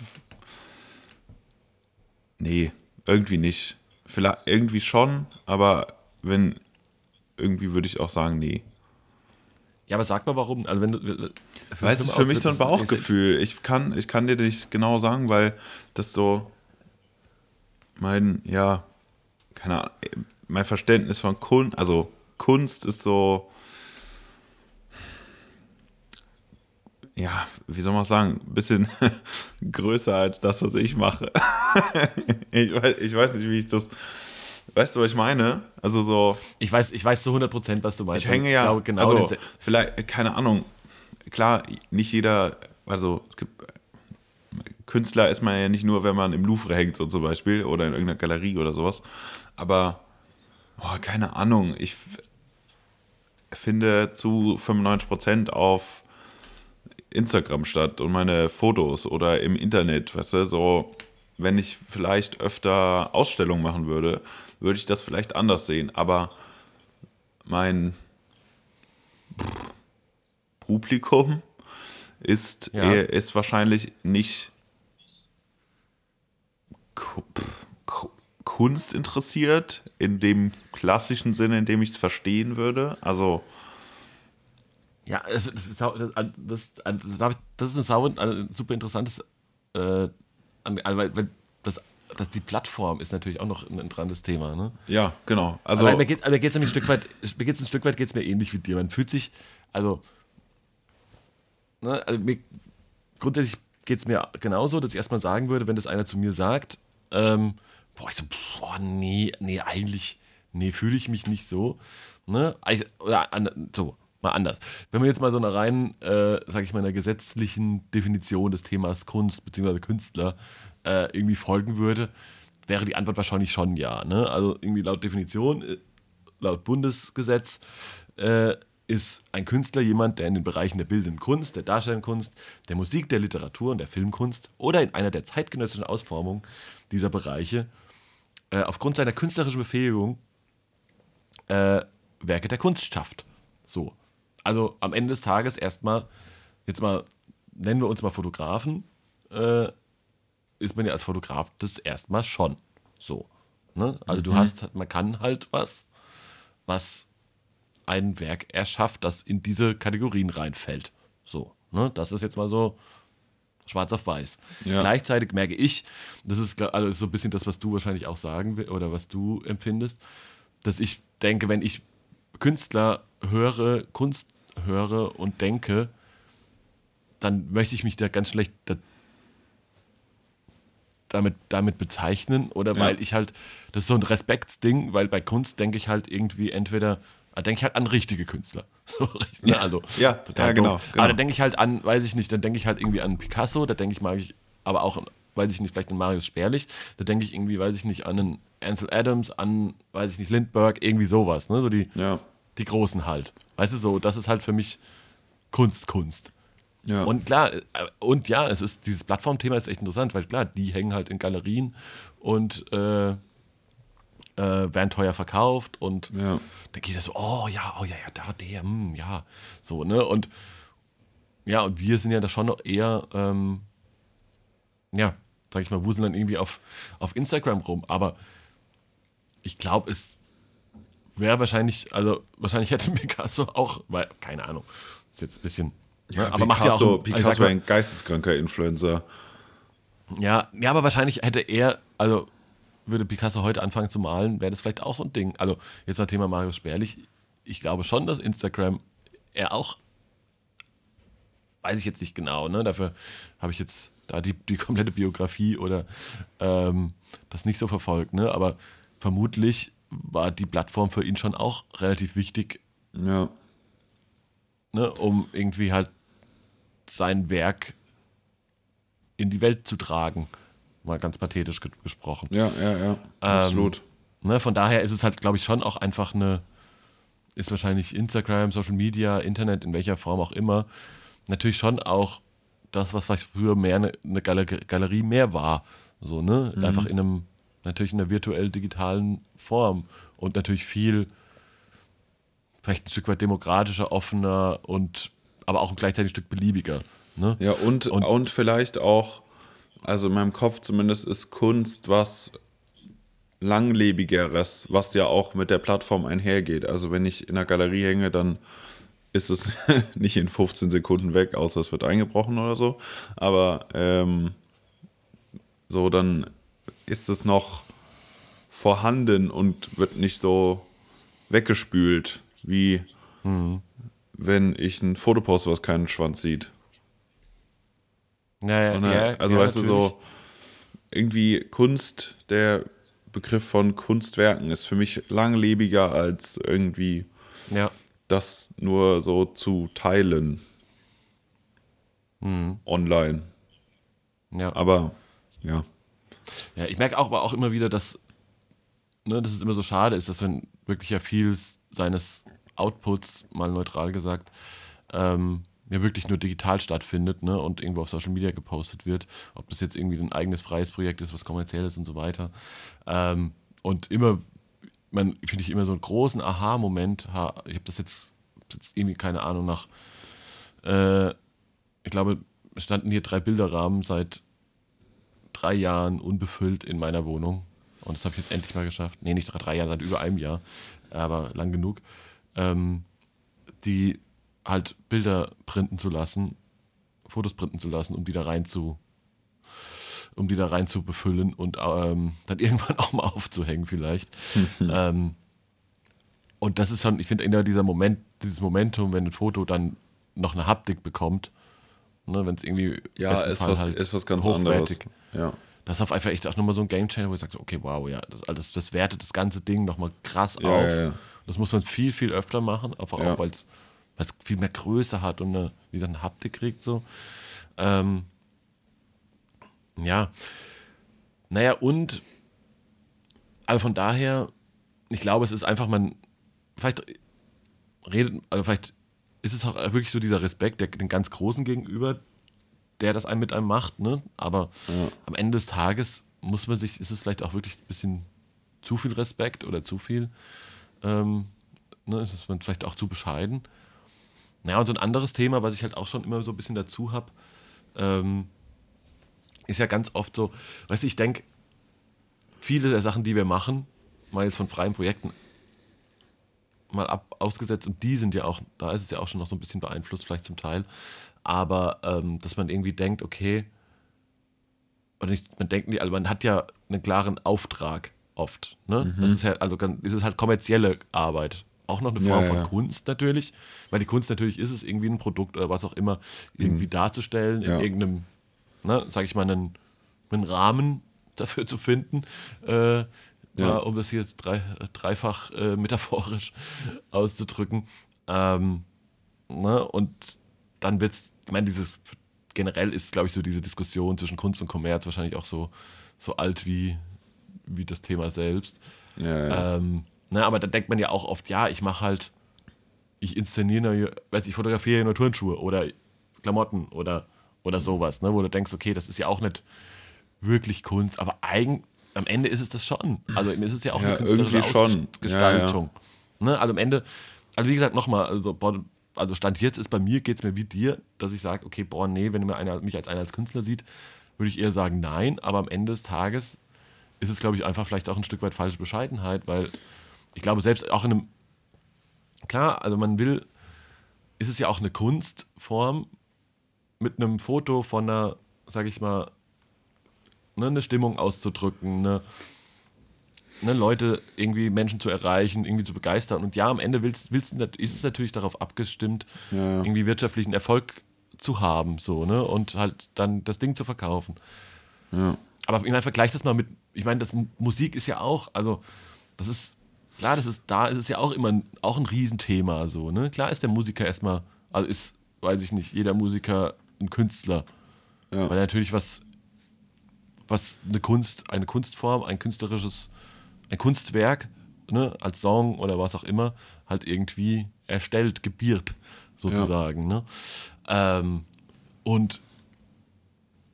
Nee, irgendwie nicht. Vielleicht irgendwie schon, aber wenn, irgendwie würde ich auch sagen, nee. Ja, aber sag mal warum. Also wenn du, Weißt du, für mich so ein Bauchgefühl. Ich kann, ich kann dir nicht genau sagen, weil das so mein, ja, keine Ahnung, mein Verständnis von Kunst, also Kunst ist so, ja, wie soll man sagen, ein bisschen [laughs] größer als das, was ich mache. [laughs] ich, weiß, ich weiß nicht, wie ich das, weißt du, was ich meine? Also so, Ich weiß, ich weiß zu 100 Prozent, was du meinst. ich hänge ja, glaube, genau also vielleicht, keine Ahnung, klar, nicht jeder, also es gibt, Künstler ist man ja nicht nur, wenn man im Louvre hängt, so zum Beispiel, oder in irgendeiner Galerie oder sowas, aber, oh, keine Ahnung, ich finde zu 95% auf Instagram statt und meine Fotos oder im Internet, weißt du, so, wenn ich vielleicht öfter Ausstellungen machen würde, würde ich das vielleicht anders sehen, aber mein Publikum ist, Ja. eher- ist wahrscheinlich nicht Kunst interessiert, in dem klassischen Sinne, in dem ich es verstehen würde. Also, Ja, es- das, das, das, das, ist ein, sau, ein super interessantes, äh, also weil, das, das, die Plattform ist natürlich auch noch ein interessantes Thema. Ne? ja, genau. Also, Aber mir geht nämlich ein Stück weit, mir geht's ein Stück weit geht's mir ähnlich wie dir. Man fühlt sich, also, ne, also mir, grundsätzlich geht es mir genauso, dass ich erstmal sagen würde, wenn das einer zu mir sagt, ähm, boah, ich so, boah, nee, nee, eigentlich, nee, fühle ich mich nicht so. Ne? Also, Oder an, so, mal anders. Wenn man jetzt mal so einer rein, äh, sag ich mal, einer gesetzlichen Definition des Themas Kunst bzw. Künstler äh, irgendwie folgen würde, wäre die Antwort wahrscheinlich schon ja. Ne? Also irgendwie laut Definition, äh, laut Bundesgesetz, äh, ist ein Künstler jemand, der in den Bereichen der bildenden Kunst, der darstellenden Kunst, der Musik, der Literatur und der Filmkunst oder in einer der zeitgenössischen Ausformungen dieser Bereiche äh, aufgrund seiner künstlerischen Befähigung äh, Werke der Kunst schafft. So. Also am Ende des Tages erstmal, jetzt mal, nennen wir uns mal Fotografen, äh, ist man ja als Fotograf das erstmal schon. So. Ne? Also mhm. du hast, man kann halt was, was ein Werk erschafft, das in diese Kategorien reinfällt. So, ne? Das ist jetzt mal so schwarz auf weiß. Ja. Gleichzeitig merke ich, das ist also so ein bisschen das, was du wahrscheinlich auch sagen willst oder was du empfindest, dass ich denke, wenn ich Künstler höre, Kunst höre und denke, dann möchte ich mich da ganz schlecht da, damit, damit bezeichnen oder ja. weil ich halt, das ist so ein Respektsding, weil bei Kunst denke ich halt irgendwie entweder da denke ich halt an richtige Künstler. [laughs] So, ne? Also ja, total ja, genau, genau. Aber da denke ich halt an, weiß ich nicht, dann denke ich halt irgendwie an Picasso, da denke ich mag ich, aber auch, weiß ich nicht, vielleicht an Marius Sperlich, da denke ich irgendwie, weiß ich nicht, an einen Ansel Adams, an, weiß ich nicht, Lindbergh, irgendwie sowas, ne? So die, ja. Die großen halt. Weißt du, so, das ist halt für mich Kunst, Kunst. Ja. Und klar, äh, und ja, es ist, dieses Plattformthema ist echt interessant, weil klar, die hängen halt in Galerien und äh, äh, werden teuer verkauft und ja. dann geht das so, oh ja, oh ja, ja, da, der, hm, ja, so, ne? Und ja, und wir sind ja da schon noch eher, ähm, ja, sag ich mal, wuseln dann irgendwie auf, auf Instagram rum, aber ich glaube, es wäre wahrscheinlich, also wahrscheinlich hätte [laughs] Picasso auch, weil, keine Ahnung, ist jetzt ein bisschen, ne? ja, aber Picasso, macht ja auch, Picasso war ein geisteskranker Influencer. Ja, ja, aber wahrscheinlich hätte er, also würde Picasso heute anfangen zu malen, wäre das vielleicht auch so ein Ding. Also jetzt mal Thema Marius Spärlich. Ich glaube schon, dass Instagram er auch, weiß ich jetzt nicht genau, ne? dafür habe ich jetzt da die, die komplette Biografie oder ähm, das nicht so verfolgt, ne? aber vermutlich war die Plattform für ihn schon auch relativ wichtig, ja. ne? um irgendwie halt sein Werk in die Welt zu tragen mal ganz pathetisch ge gesprochen. Ja, ja, ja, ähm, absolut. Ne, von daher ist es halt, glaube ich, schon auch einfach eine, ist wahrscheinlich Instagram, Social Media, Internet, in welcher Form auch immer, natürlich schon auch das, was vielleicht früher mehr eine, eine Galerie mehr war. So, ne? Mhm. Einfach in einem, natürlich in einer virtuell-digitalen Form und natürlich viel, vielleicht ein Stück weit demokratischer, offener und aber auch gleichzeitig ein Stück beliebiger. Ne? Ja, und, und, und vielleicht auch also in meinem Kopf zumindest ist Kunst was langlebigeres, was ja auch mit der Plattform einhergeht. Also wenn ich in der Galerie hänge, dann ist es [laughs] nicht in 15 Sekunden weg, außer es wird eingebrochen oder so. Aber ähm, so, dann ist es noch vorhanden und wird nicht so weggespült, wie mhm. wenn ich ein Foto poste, was keinen Schwanz sieht. Ja, ja, ja, also ja, weißt natürlich. du, so irgendwie Kunst, der Begriff von Kunstwerken ist für mich langlebiger als irgendwie ja. das nur so zu teilen. Mhm. Online. Ja. Aber ja. Ja, ich merke auch, aber auch immer wieder, dass, ne, dass es immer so schade ist, dass wenn wirklich ja viel seines Outputs, mal neutral gesagt, ähm, ja wirklich nur digital stattfindet ne, und irgendwo auf Social Media gepostet wird, ob das jetzt irgendwie ein eigenes freies Projekt ist, was kommerziell ist und so weiter. Ähm, und immer, man finde ich immer so einen großen Aha-Moment. Ich habe das jetzt, jetzt, irgendwie keine Ahnung nach, äh, ich glaube, es standen hier drei Bilderrahmen seit drei Jahren unbefüllt in meiner Wohnung. Und das habe ich jetzt endlich mal geschafft. Nee, nicht drei, drei Jahre, seit über einem Jahr, aber lang genug. Ähm, die halt Bilder printen zu lassen, Fotos printen zu lassen, um die da rein zu, um die da rein zu befüllen und ähm, dann [laughs] irgendwann auch mal aufzuhängen vielleicht. [laughs] ähm, und das ist schon, ich finde, dieser Moment, dieses Momentum, wenn ein Foto dann noch eine Haptik bekommt, ne, wenn es irgendwie ja, ist was, halt ist was ganz anderes. Ja. Das ist auf einfach echt auch nochmal so ein Game Changer, wo ich sage, okay, wow, ja, das, das, das wertet das ganze Ding nochmal krass ja, auf. Ja. Das muss man viel, viel öfter machen, einfach auch, weil es weil es viel mehr Größe hat und eine, wie gesagt, eine Haptik kriegt so. Ähm, ja. Naja, und also von daher, ich glaube, es ist einfach, man, vielleicht, redet, also vielleicht ist es auch wirklich so dieser Respekt der, den ganz Großen gegenüber, der das einem mit einem macht, ne? Aber Ja. am Ende des Tages muss man sich, ist es vielleicht auch wirklich ein bisschen zu viel Respekt oder zu viel, ähm, ne, ist es vielleicht auch zu bescheiden. Naja, und so ein anderes Thema, was ich halt auch schon immer so ein bisschen dazu habe, ähm, ist ja ganz oft so, weißt du, ich denke, viele der Sachen, die wir machen, mal jetzt von freien Projekten mal ab, ausgesetzt und die sind ja auch, da ist es ja auch schon noch so ein bisschen beeinflusst, vielleicht zum Teil, aber ähm, dass man irgendwie denkt, okay, oder nicht, man denkt nicht, also man hat ja einen klaren Auftrag oft. Ne? Das ist ja, also ganz- ist es halt kommerzielle Arbeit. Auch noch eine Ja, Form von ja. Kunst natürlich, weil die Kunst natürlich ist es, irgendwie ein Produkt oder was auch immer irgendwie darzustellen, in Ja. irgendeinem, ne, sag ich mal, einen, einen Rahmen dafür zu finden, äh, Ja. um das hier jetzt drei, dreifach äh, metaphorisch [laughs] auszudrücken. Ähm, ne? Und dann wird es, ich meine, dieses generell ist, glaube ich, so diese Diskussion zwischen Kunst und Kommerz wahrscheinlich auch so, so alt wie, wie das Thema selbst. Ja, ja. Ähm, ne, aber da denkt man ja auch oft, ja, ich mache halt, ich inszeniere, weiß ich fotografiere nur Turnschuhe oder Klamotten oder, oder sowas, ne, wo du denkst, okay, das ist ja auch nicht wirklich Kunst, aber eigen, am Ende ist es das schon. Also ist es ja auch Ja, eine künstlerische irgendwie schon. Ausgestaltung. Ne, also am Ende, also wie gesagt, nochmal, also, also Stand jetzt ist bei mir, geht es mir wie dir, dass ich sage, okay, boah, nee, wenn mir einer, mich als einer als Künstler sieht, würde ich eher sagen, nein, aber am Ende des Tages ist es, glaube ich, einfach vielleicht auch ein Stück weit falsche Bescheidenheit, weil ich glaube, selbst auch in einem, klar, also man will, ist es ja auch eine Kunstform, mit einem Foto von einer, sag ich mal, ne, eine Stimmung auszudrücken, eine, ne, Leute irgendwie Menschen zu erreichen, irgendwie zu begeistern. Und ja, am Ende willst, willst, ist es natürlich darauf abgestimmt, Ja, irgendwie wirtschaftlichen Erfolg zu haben, so, ne? Und halt dann das Ding zu verkaufen. ja. Aber ich meine, vergleich das mal mit, ich meine, das Musik ist ja auch, also das ist, klar, das ist, da ist es ja auch immer auch ein Riesenthema, so, ne? Klar ist der Musiker erstmal, also ist, weiß ich nicht, jeder Musiker ein Künstler, Ja. weil er natürlich was, was eine Kunst, eine Kunstform, ein künstlerisches, ein Kunstwerk, ne, als Song oder was auch immer, halt irgendwie erstellt, gebiert, sozusagen, ne? Ähm, und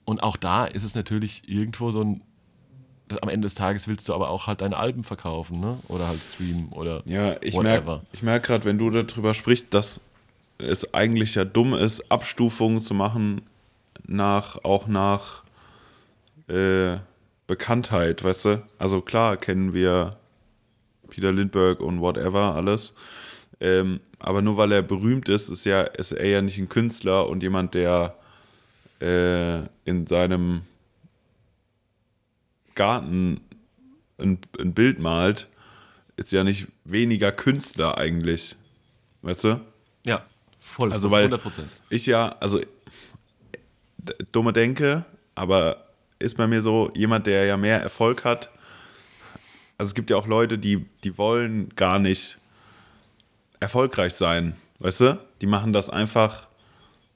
und auch da ist es natürlich irgendwo so ein. Am Ende des Tages willst du aber auch halt deine Alben verkaufen, ne? Oder halt streamen oder Ja, ich whatever. merke ich merk gerade, wenn du darüber sprichst, dass es eigentlich ja dumm ist, Abstufungen zu machen nach auch nach äh, Bekanntheit, weißt du? Also klar kennen wir Peter Lindbergh und whatever alles. Ähm, aber nur weil er berühmt ist, ist ja ist er ja nicht ein Künstler und jemand, der äh, in seinem Garten ein, ein Bild malt, ist ja nicht weniger Künstler eigentlich. Weißt du? Ja, voll. Also, weil 100 Prozent. ich ja, also dumme Denke, aber ist bei mir so, jemand, der ja mehr Erfolg hat. Also es gibt ja auch Leute, die, die wollen gar nicht erfolgreich sein, weißt du? Die machen das einfach,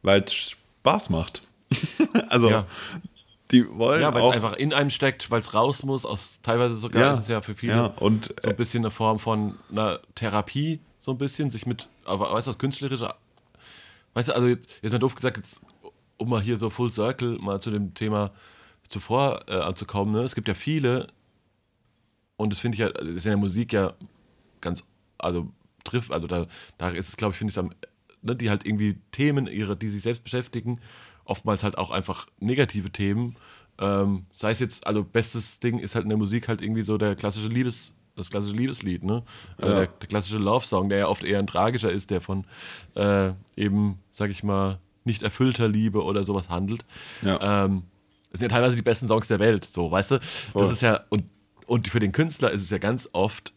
weil es Spaß macht. [laughs] also Ja. die wollen Ja, weil es einfach in einem steckt, weil es raus muss. Aus, teilweise sogar Ja. ist es ja für viele ja, und so ein bisschen eine Form von einer Therapie, so ein bisschen, sich mit, aber weißt du, das Künstlerische, weißt du, also jetzt, jetzt mal doof gesagt, jetzt, um mal hier so Full Circle mal zu dem Thema zuvor äh, anzukommen, ne? es gibt ja viele, und das finde ich ja, das ist in der Musik ja ganz, also trifft, also da, da ist es, glaube ich, finde ich es am, ne, die halt irgendwie Themen, ihre, die sich selbst beschäftigen, oftmals halt auch einfach negative Themen. Ähm, sei es jetzt, also bestes Ding ist halt in der Musik halt irgendwie so der klassische Liebes, das klassische Liebeslied, ne? Also Ja. der, der klassische Love-Song, der ja oft eher ein tragischer ist, der von äh, eben, sag ich mal, nicht erfüllter Liebe oder sowas handelt. Ja. Ähm, das sind ja teilweise die besten Songs der Welt, so, weißt du? Voll. Das ist ja, und, und für den Künstler ist es ja ganz oft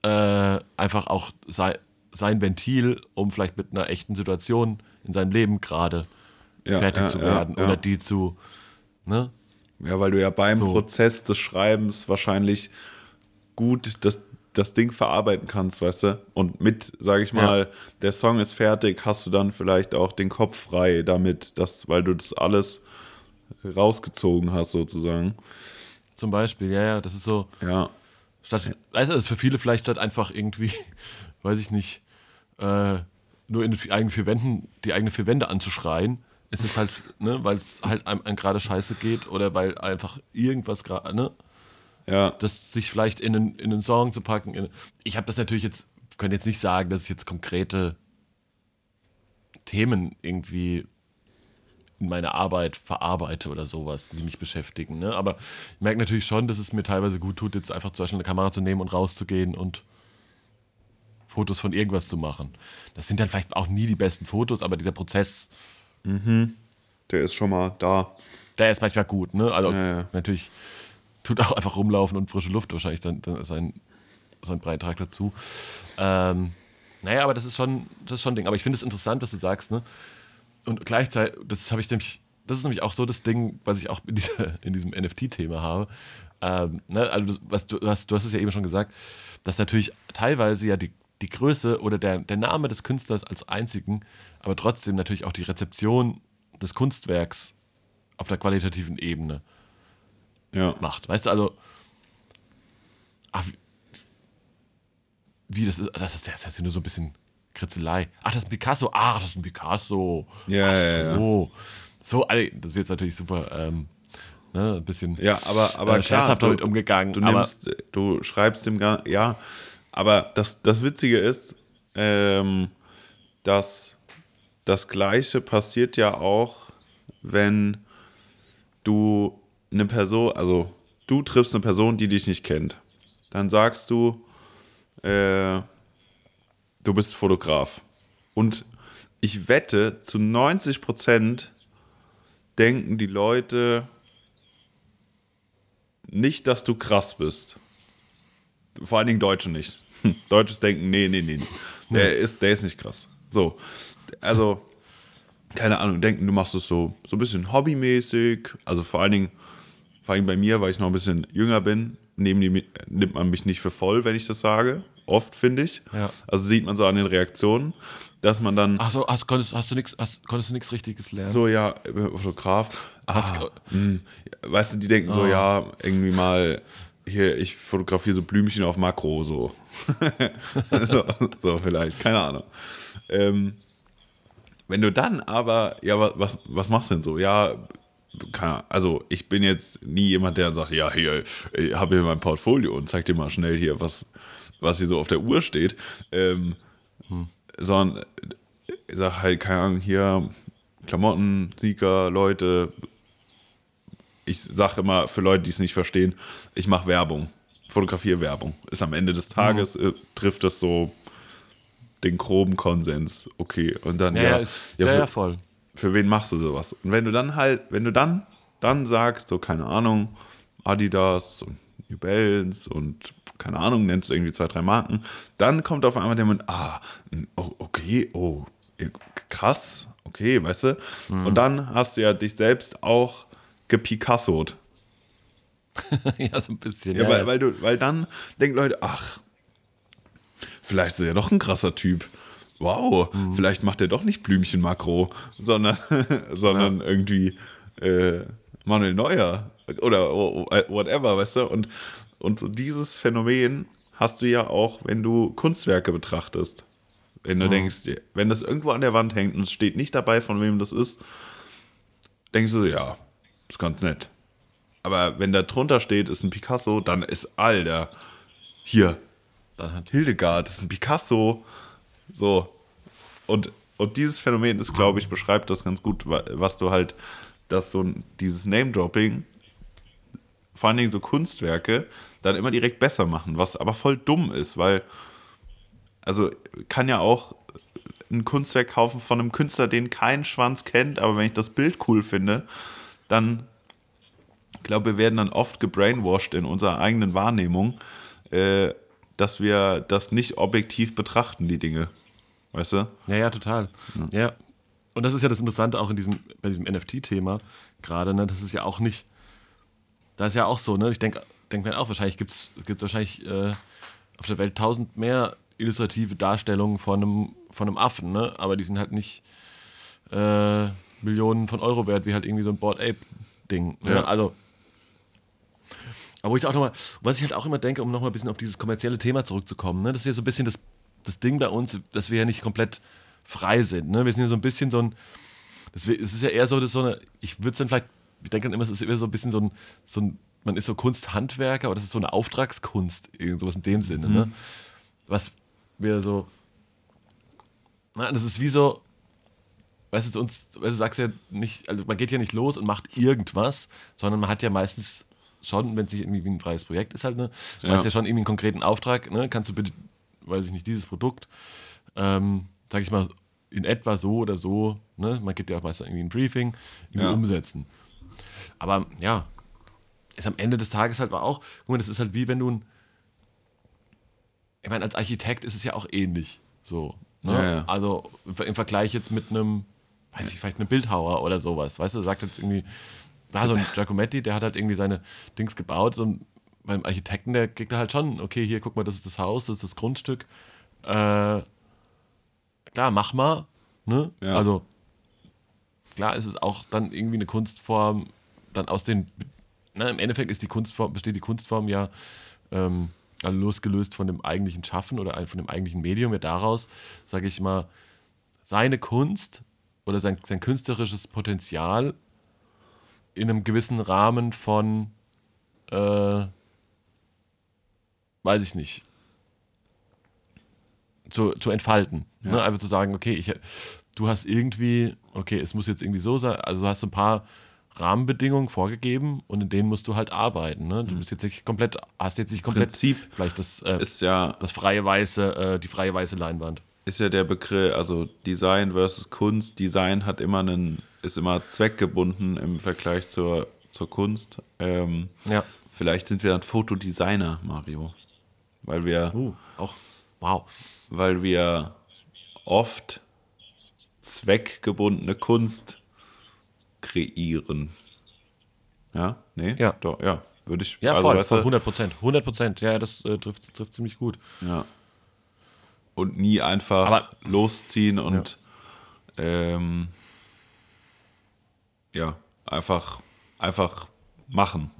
äh, einfach auch sei, sein Ventil, um vielleicht mit einer echten Situation in seinem Leben gerade Ja, fertig ja, zu ja, werden ja. oder die zu, ne? Ja, weil du ja beim So. Prozess des Schreibens wahrscheinlich gut das, das Ding verarbeiten kannst, weißt du? Und mit, sage ich mal, der Song ist fertig, hast du dann vielleicht auch den Kopf frei damit, dass, weil du das alles rausgezogen hast, sozusagen. Zum Beispiel, ja, ja, das ist so, Ja, statt, weißt du, das ist für viele vielleicht statt einfach irgendwie [laughs] weiß ich nicht, äh, nur in den eigenen vier Wänden, die eigenen vier Wände anzuschreien, ist es halt, ne, weil es halt einem, einem gerade scheiße geht oder weil einfach irgendwas gerade, ne? Ja. Das sich vielleicht in einen, in einen Song zu packen. In, ich habe das natürlich jetzt, könnte jetzt nicht sagen, dass ich jetzt konkrete Themen irgendwie in meiner Arbeit verarbeite oder sowas, die mich beschäftigen. Ne? Aber ich merke natürlich schon, dass es mir teilweise gut tut, jetzt einfach zum Beispiel eine Kamera zu nehmen und rauszugehen und Fotos von irgendwas zu machen. Das sind dann vielleicht auch nie die besten Fotos, aber dieser Prozess. Der ist schon mal da. Der ist manchmal gut, ne? Also Ja, ja. natürlich tut auch einfach rumlaufen und frische Luft wahrscheinlich dann, dann sein, sein Beitrag dazu. Ähm, naja, aber das ist schon, das ist schon ein Ding. Aber ich finde es interessant, dass du sagst, ne? Und gleichzeitig, das habe ich nämlich, das ist nämlich auch so das Ding, was ich auch in, dieser, [laughs] in diesem NFT-Thema habe. Ähm, ne? Also du, was, du, hast, du hast es ja eben schon gesagt, dass natürlich teilweise ja die, die Größe oder der, der Name des Künstlers als einzigen, aber trotzdem natürlich auch die Rezeption des Kunstwerks auf der qualitativen Ebene Ja. macht. Weißt du, also. Ach, wie, wie das ist, das ist, das ist ja nur so ein bisschen Kritzelei. Ach, das ist ein Picasso. Ach, das ist ein Picasso. Ja, Ach ja, ja. so. So, das ist jetzt natürlich super, ähm, ne, ein bisschen Ja, aber, aber äh, scherzhaft damit umgegangen. Du, nimmst, du schreibst dem gar, ja, aber das, das Witzige ist, ähm, dass das Gleiche passiert ja auch, wenn du eine Person, also du triffst eine Person, die dich nicht kennt. Dann sagst du, äh, du bist Fotograf. Und ich wette, zu 90 Prozent denken die Leute, nicht, dass du krass bist. Vor allen Dingen Deutsche nicht. Hm, Deutsches denken, nee, nee, nee. Der, ist, der ist nicht krass. So. Also, keine Ahnung, denken, du machst es so, so ein bisschen hobbymäßig. Also vor allen Dingen, vor allem bei mir, weil ich noch ein bisschen jünger bin, nehmen die, nimmt man mich nicht für voll, wenn ich das sage. Oft, finde ich. Ja. Also sieht man so an den Reaktionen, dass man dann ach so, hast, konntest, hast du nichts, hast, konntest du nichts Richtiges lernen? so, ja, ich bin Fotograf. Ah, mh. weißt du, die denken so, ja, irgendwie mal, hier, ich fotografiere so Blümchen auf Makro, so. [laughs] so, so vielleicht, keine Ahnung. Ähm, wenn du dann aber, ja, wa- was, was machst du denn so? Ja, keine Ahnung, also ich bin jetzt nie jemand, der sagt, ja, hier, ich habe hier mein Portfolio und zeig dir mal schnell hier, was, was hier so auf der Uhr steht. Ähm, Sondern ich sag halt, keine Ahnung, hier Klamotten, Sneaker, Leute. Ich sage immer für Leute, die es nicht verstehen, ich mache Werbung, fotografiere Werbung. Ist am Ende des Tages, äh, trifft das so den groben Konsens. Okay, und dann, ja, ja, ja, ist, ja, für, ja, voll. für wen machst du sowas? Und wenn du dann halt, wenn du dann, dann sagst, so, keine Ahnung, Adidas und New Balance und keine Ahnung, nennst du irgendwie zwei, drei Marken, dann kommt auf einmal der Moment, ah, oh, okay, oh, krass, okay, weißt du? Und dann hast du ja dich selbst auch gepicassoed. [laughs] ja, so ein bisschen. Ja, Ja, weil, ja. weil, du, weil dann denken Leute, ach, vielleicht ist er ja doch ein krasser Typ. Wow, Mhm. vielleicht macht er doch nicht Blümchen-Makro, sondern, [laughs] sondern irgendwie äh, Manuel Neuer oder whatever, weißt du? Und, und dieses Phänomen hast du ja auch, wenn du Kunstwerke betrachtest. Wenn du Mhm. denkst, wenn das irgendwo an der Wand hängt und es steht nicht dabei, von wem das ist, denkst du, ja, ist ganz nett. Aber wenn da drunter steht, ist ein Picasso, dann ist Alter, hier, Dann hat, Hildegard, ist ein Picasso. So. Und, und dieses Phänomen ist, glaube ich, beschreibt das ganz gut, wa- was du halt, dass so dieses Name-Dropping, vor allen Dingen so Kunstwerke, dann immer direkt besser machen, was aber voll dumm ist, weil, also kann ja auch ein Kunstwerk kaufen von einem Künstler, den kein Schwanz kennt, aber wenn ich das Bild cool finde, dann ich glaube, wir werden dann oft gebrainwashed in unserer eigenen Wahrnehmung, äh, dass wir das nicht objektiv betrachten, die Dinge. Weißt du? ja, ja, total. Ja. Und das ist ja das Interessante auch in diesem, bei diesem NFT-Thema gerade, ne? Das ist ja auch nicht, da ist ja auch so, ne? Ich denke denk mir auch, wahrscheinlich gibt es wahrscheinlich äh, auf der Welt tausend mehr illustrative Darstellungen von einem, von einem Affen, ne? Aber die sind halt nicht äh, Millionen von Euro wert, wie halt irgendwie so ein Board Ape-Ding. Ne? Ja. Also. Aber wo ich auch nochmal, was ich halt auch immer denke, um nochmal ein bisschen auf dieses kommerzielle Thema zurückzukommen, ne? das ist ja so ein bisschen das das Ding bei uns, dass wir ja nicht komplett frei sind. Ne? Wir sind ja so ein bisschen so ein, es ist ja eher so, dass so eine, ich würde es dann vielleicht, ich denke dann immer, es ist eher so ein bisschen so ein, so ein man ist so Kunsthandwerker oder das ist so eine Auftragskunst, irgendwas in dem Sinne. Ne? Mhm. Ne? Was wir so, na, das ist wie so, weißt du, uns, weißt du, sagst ja nicht, also man geht ja nicht los und macht irgendwas, sondern man hat ja meistens schon, wenn es nicht irgendwie ein freies Projekt ist halt, ne, ja. hast ja schon irgendwie einen konkreten Auftrag, ne, kannst du bitte, weiß ich nicht, dieses Produkt, ähm, sag ich mal, in etwa so oder so, ne, man gibt ja auch meistens irgendwie ein Briefing, irgendwie ja. umsetzen. Aber ja, ist am Ende des Tages halt auch, guck mal, das ist halt wie wenn du ein, ich meine, als Architekt ist es ja auch ähnlich, so, ne? Ja, ja. Also im Vergleich jetzt mit einem, weiß ich, vielleicht einem Bildhauer oder sowas, weißt du, sagt jetzt irgendwie, da so ein [laughs] Giacometti, der hat halt irgendwie seine Dings gebaut. So beim Architekten, der kriegt halt schon, okay, hier guck mal, das ist das Haus, das ist das Grundstück. Äh, klar, mach mal. Ne? Ja. Also klar ist es auch dann irgendwie eine Kunstform, dann aus den, na, im Endeffekt ist die Kunstform, besteht die Kunstform ja ähm, also losgelöst von dem eigentlichen Schaffen oder von dem eigentlichen Medium, ja daraus, sage ich mal, seine Kunst oder sein, sein künstlerisches Potenzial in einem gewissen Rahmen von, äh, weiß ich nicht, zu, zu entfalten. Ja. Ne? Einfach zu sagen, okay, ich, du hast irgendwie, okay, es muss jetzt irgendwie so sein, also du hast ein paar Rahmenbedingungen vorgegeben und in denen musst du halt arbeiten. Ne? Du mhm. bist jetzt nicht komplett, hast jetzt nicht komplett Prinzip vielleicht das, äh, ist ja das freie weiße, äh, die freie weiße Leinwand. Ist ja der Begriff, also Design versus Kunst. Design hat immer einen ist immer zweckgebunden im Vergleich zur, zur Kunst. Ähm, ja. Vielleicht sind wir dann Fotodesigner, Mario. Weil wir. Uh, auch. Wow. Weil wir oft zweckgebundene Kunst kreieren. Ja? Nee? Ja. Doch, ja. Würde ich. Ja, also, voll, voll 100 Prozent. 100 Prozent. Ja, das äh, trifft, trifft ziemlich gut. Ja. Und nie einfach Aber, losziehen und. Ja. Ähm, ja, einfach, einfach machen.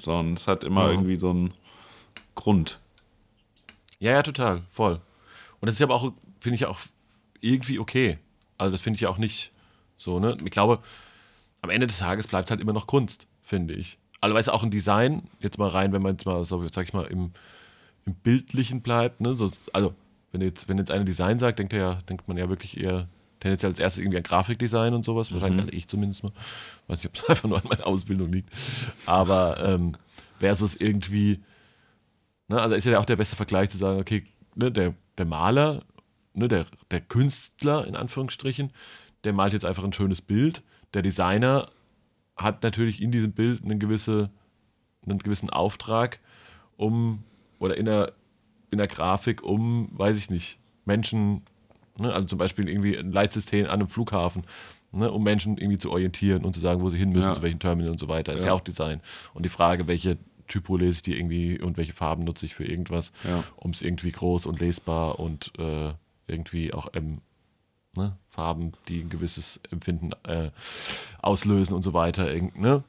Sondern es hat immer ja. irgendwie so einen Grund. Ja, ja, total, voll. Und das ist aber auch, finde ich auch irgendwie okay. Also das finde ich ja auch nicht so, ne? Ich glaube, am Ende des Tages bleibt halt immer noch Kunst, finde ich. Also weißt du, auch ein Design, jetzt mal rein, wenn man jetzt mal, so, sag ich mal, im, im Bildlichen bleibt, ne? So, also, wenn jetzt, wenn jetzt einer Design sagt, denkt, er ja, denkt man ja wirklich eher tendenziell als erstes irgendwie an Grafikdesign und sowas. Wahrscheinlich mhm. ich zumindest mal. Weiß nicht, ob es [laughs] einfach nur an meiner Ausbildung liegt. Aber ähm, versus irgendwie, ne, also ist ja auch der beste Vergleich zu sagen, okay, ne, der, der Maler, ne, der, der Künstler in Anführungsstrichen, der malt jetzt einfach ein schönes Bild. Der Designer hat natürlich in diesem Bild eine gewisse, einen gewissen Auftrag, um, oder in der, in der Grafik, um, weiß ich nicht, Menschen Ne? Also zum Beispiel irgendwie ein Leitsystem an einem Flughafen, ne? um Menschen irgendwie zu orientieren und zu sagen, wo sie hin müssen, ja. zu welchem Terminal und so weiter. Ja. ist ja auch Design. Und die Frage, welche Typo lese ich die irgendwie und welche Farben nutze ich für irgendwas, ja. um es irgendwie groß und lesbar und äh, irgendwie auch ähm, ne? Farben, die ein gewisses Empfinden äh, auslösen und so weiter. Ne?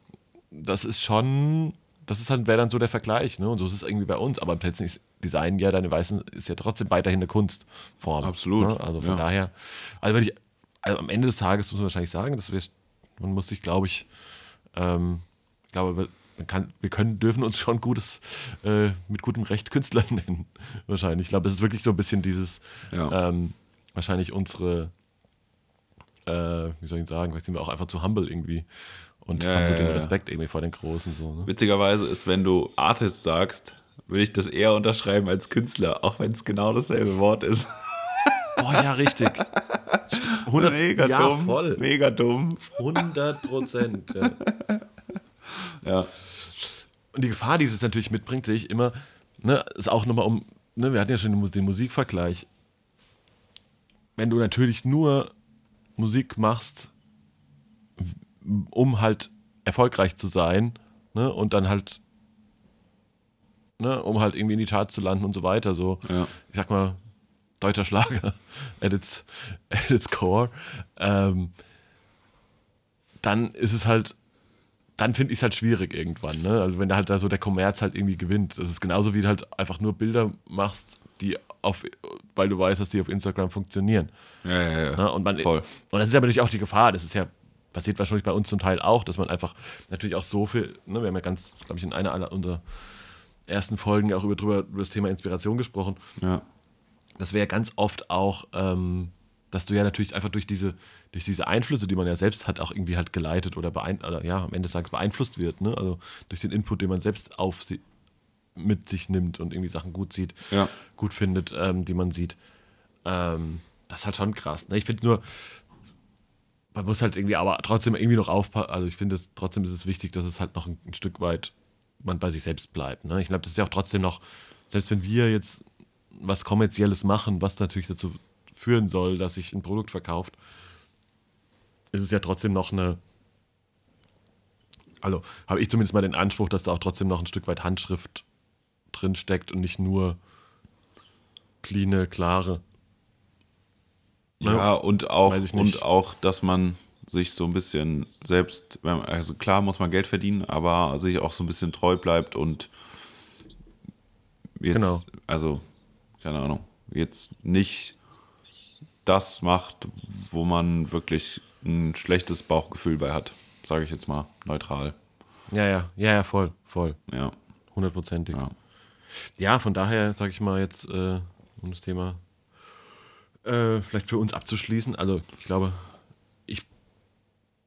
Das ist schon das ist halt, wäre dann so der Vergleich, ne? Und so ist es irgendwie bei uns. Aber plötzlich ist Design ja, deine Weißen ist ja trotzdem weiterhin eine Kunstform. Absolut. Ne? Also von ja. daher, also wenn ich, also am Ende des Tages muss man wahrscheinlich sagen, dass wir, man muss sich, glaube ich, ähm, ich glaube, man kann, wir können, dürfen uns schon gutes, äh, mit gutem Recht Künstler [laughs] nennen. Wahrscheinlich. Ich glaube, es ist wirklich so ein bisschen dieses, ja. ähm, wahrscheinlich unsere, äh, wie soll ich sagen, vielleicht sind wir auch einfach zu humble irgendwie und ja, haben so den Respekt irgendwie vor den Großen. So, ne? Witzigerweise ist, wenn du Artist sagst, würde ich das eher unterschreiben als Künstler, auch wenn es genau dasselbe Wort ist. [laughs] Boah, ja, richtig. 100, mega ja, dumm. Voll. Mega dumm. 100 Prozent. Ja. [laughs] ja. Und die Gefahr, die es natürlich mitbringt, sehe ich immer, ne, ist auch nochmal um, ne, wir hatten ja schon den Musikvergleich. Wenn du natürlich nur Musik machst, um halt erfolgreich zu sein ne, und dann halt, ne, um halt irgendwie in die Charts zu landen und so weiter. So, ja. ich sag mal, deutscher Schlager [laughs] at its, at its core. Ähm, dann ist es halt, dann finde ich es halt schwierig irgendwann. Ne? Also wenn da halt da so der Kommerz halt irgendwie gewinnt. Das ist genauso wie du halt einfach nur Bilder machst, die auf, weil du weißt, dass die auf Instagram funktionieren. Ja, ja, ja. Ne? Und, man, Voll. und das ist aber natürlich auch die Gefahr, das ist ja, passiert wahrscheinlich bei uns zum Teil auch, dass man einfach natürlich auch so viel, ne, wir haben ja ganz, glaube ich, in einer unserer ersten Folgen auch über, drüber, über das Thema Inspiration gesprochen, Ja. das wäre ja ganz oft auch, ähm, dass du ja natürlich einfach durch diese, durch diese Einflüsse, die man ja selbst hat, auch irgendwie halt geleitet oder, beein oder ja, am Ende des Tages beeinflusst wird, ne? Also durch den Input, den man selbst auf sie mit sich nimmt und irgendwie Sachen gut sieht, Ja. gut findet, ähm, die man sieht. Ähm, das ist halt schon krass. Ne? Ich finde nur, man muss halt irgendwie aber trotzdem irgendwie noch aufpassen. Also ich finde, es- trotzdem ist es wichtig, dass es halt noch ein, ein Stück weit man bei sich selbst bleibt. Ne? Ich glaube, das ist ja auch trotzdem noch, selbst wenn wir jetzt was Kommerzielles machen, was natürlich dazu führen soll, dass sich ein Produkt verkauft, ist es ja trotzdem noch eine, also habe ich zumindest mal den Anspruch, dass da auch trotzdem noch ein Stück weit Handschrift drin steckt und nicht nur cleane, klare. Ne? Ja, und auch, und auch, dass man sich so ein bisschen selbst, also klar muss man Geld verdienen, aber sich auch so ein bisschen treu bleibt und jetzt, Genau. also, keine Ahnung, jetzt nicht das macht, wo man wirklich ein schlechtes Bauchgefühl bei hat, sage ich jetzt mal neutral. Ja, ja, ja, ja, voll, voll, Ja, hundertprozentig. ja. Ja, von daher sage ich mal jetzt, äh, um das Thema äh, vielleicht für uns abzuschließen. Also ich glaube, ich,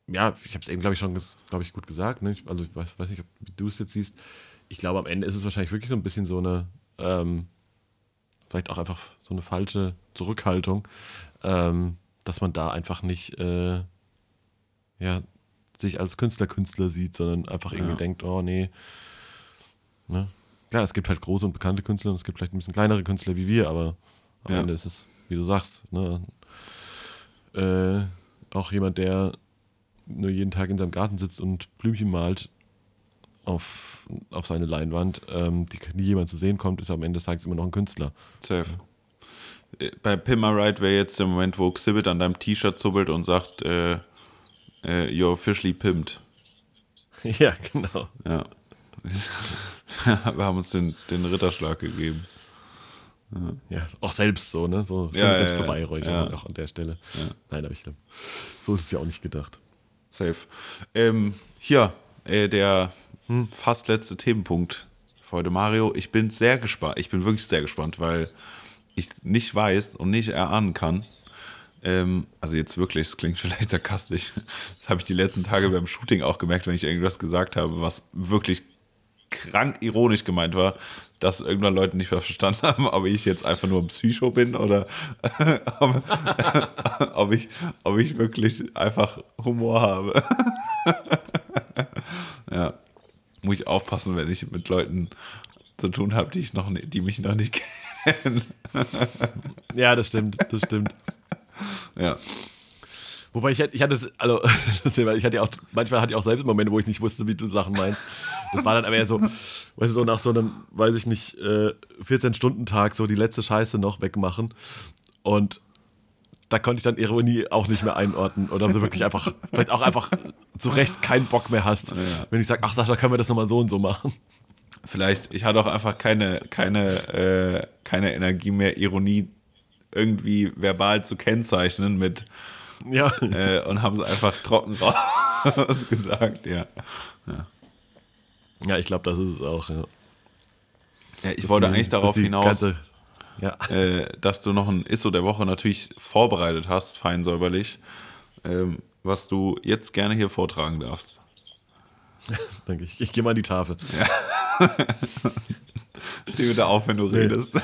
ja, ich habe es eben, glaube ich, schon, glaube ich, gut gesagt. Ne? Ich, also ich weiß, weiß nicht, ob, wie du es jetzt siehst. Ich glaube, am Ende ist es wahrscheinlich wirklich so ein bisschen so eine, ähm, vielleicht auch einfach so eine falsche Zurückhaltung, ähm, dass man da einfach nicht, äh, ja, sich als Künstler Künstler sieht, sondern einfach irgendwie Ja. denkt, oh nee, ne? Klar, es gibt halt große und bekannte Künstler und es gibt vielleicht ein bisschen kleinere Künstler wie wir, aber am Ja. Ende ist es, wie du sagst, ne? äh, auch jemand, der nur jeden Tag in seinem Garten sitzt und Blümchen malt auf, auf seine Leinwand, ähm, die nie jemand zu sehen kommt, ist am Ende des Tages immer noch ein Künstler. Safe. Äh, Bei Pimmer Right wäre jetzt der Moment, wo Xzibit an deinem T-Shirt zubbelt und sagt, äh, äh, you're officially pimped. [laughs] ja, genau. Ja. [laughs] Wir haben uns den, den Ritterschlag gegeben. Ja, auch selbst so, ne? So schöne Ja, ja, Selbstbeweihräucherung ja. auch an der Stelle. Ja. Nein, aber ich glaube, so ist es ja auch nicht gedacht. Safe. Ähm, hier, äh, der fast letzte Themenpunkt für heute, Mario. Ich bin sehr gespannt. Ich bin wirklich sehr gespannt, weil ich nicht weiß und nicht erahnen kann. Ähm, also jetzt wirklich, es klingt [laughs] vielleicht sarkastisch. Das habe ich die letzten Tage beim Shooting auch gemerkt, wenn ich irgendwas gesagt habe, was wirklich krank ironisch gemeint war, dass irgendwann Leute nicht mehr verstanden haben, ob ich jetzt einfach nur ein Psycho bin oder [laughs] ob, [laughs] ob, ich, ob ich wirklich einfach Humor habe. [laughs] ja. Muss ich aufpassen, wenn ich mit Leuten zu tun habe, die ich noch, die mich noch nicht kennen. Ja, das stimmt, das stimmt. Ja. Wobei ich, hatte- ich hatte, es- also, [laughs] ich hatte ja auch, manchmal hatte ich auch selbst Momente, wo ich nicht wusste, wie du Sachen meinst. Das war dann aber eher so, [laughs] weißt du, so nach so einem, weiß ich nicht, äh, 14-Stunden-Tag so die letzte Scheiße noch wegmachen. Und da konnte ich dann Ironie auch nicht mehr einordnen. Oder so wirklich einfach, vielleicht auch einfach zu Recht keinen Bock mehr hast. Ja. Wenn ich sage, ach Sascha, können wir das nochmal so und so machen. Vielleicht, ich hatte auch einfach keine, keine, äh, keine Energie mehr, Ironie irgendwie verbal zu kennzeichnen mit Ja. äh, und haben es einfach trocken [laughs] rausgesagt, ja. Ja, ich glaube, das ist es auch. Ja. ja ich Dass wollte die- eigentlich darauf hinaus, ganze- ja. äh, dass du noch ein Isso der Woche natürlich vorbereitet hast, fein säuberlich, ähm, was du jetzt gerne hier vortragen darfst. [laughs] Danke. Ich, ich gehe mal an die Tafel. [laughs] Steh wieder auf, wenn du redest.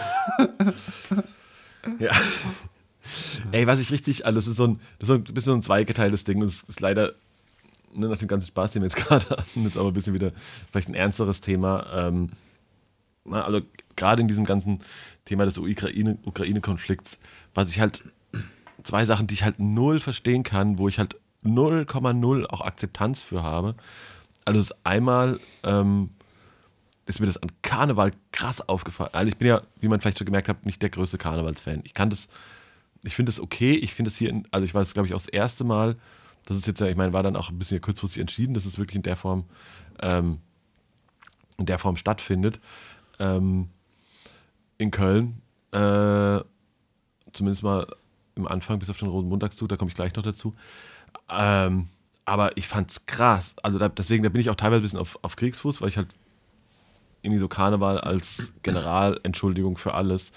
Ja. Ey, was ich richtig, also das ist so ein, das ist ein bisschen so ein zweigeteiltes Ding und es ist leider, ne, nach dem ganzen Spaß, den wir jetzt [laughs] gerade hatten, jetzt aber ein bisschen wieder vielleicht ein ernsteres Thema. Ähm, na, also gerade in diesem ganzen Thema des Ukraine- Ukraine-Konflikts, was ich halt, zwei Sachen, die ich halt null verstehen kann, wo ich halt 0,0 auch Akzeptanz für habe. Also ist einmal, ähm, ist mir das an Karneval krass aufgefallen. Also ich bin ja, wie man vielleicht schon gemerkt hat, nicht der größte Karnevalsfan. Ich kann das, ich finde das okay. Ich finde das hier, in, also ich war jetzt, glaube ich, auch das erste Mal, das ist jetzt ja, ich meine, war dann auch ein bisschen kurzfristig entschieden, dass es wirklich in der Form, ähm, in der Form stattfindet. Ähm, in Köln. Äh, zumindest mal im Anfang bis auf den Rosenmontagszug, da komme ich gleich noch dazu. Ähm, aber ich fand's krass. Also da, deswegen, da bin ich auch teilweise ein bisschen auf, auf Kriegsfuß, weil ich halt irgendwie so Karneval als Generalentschuldigung für alles.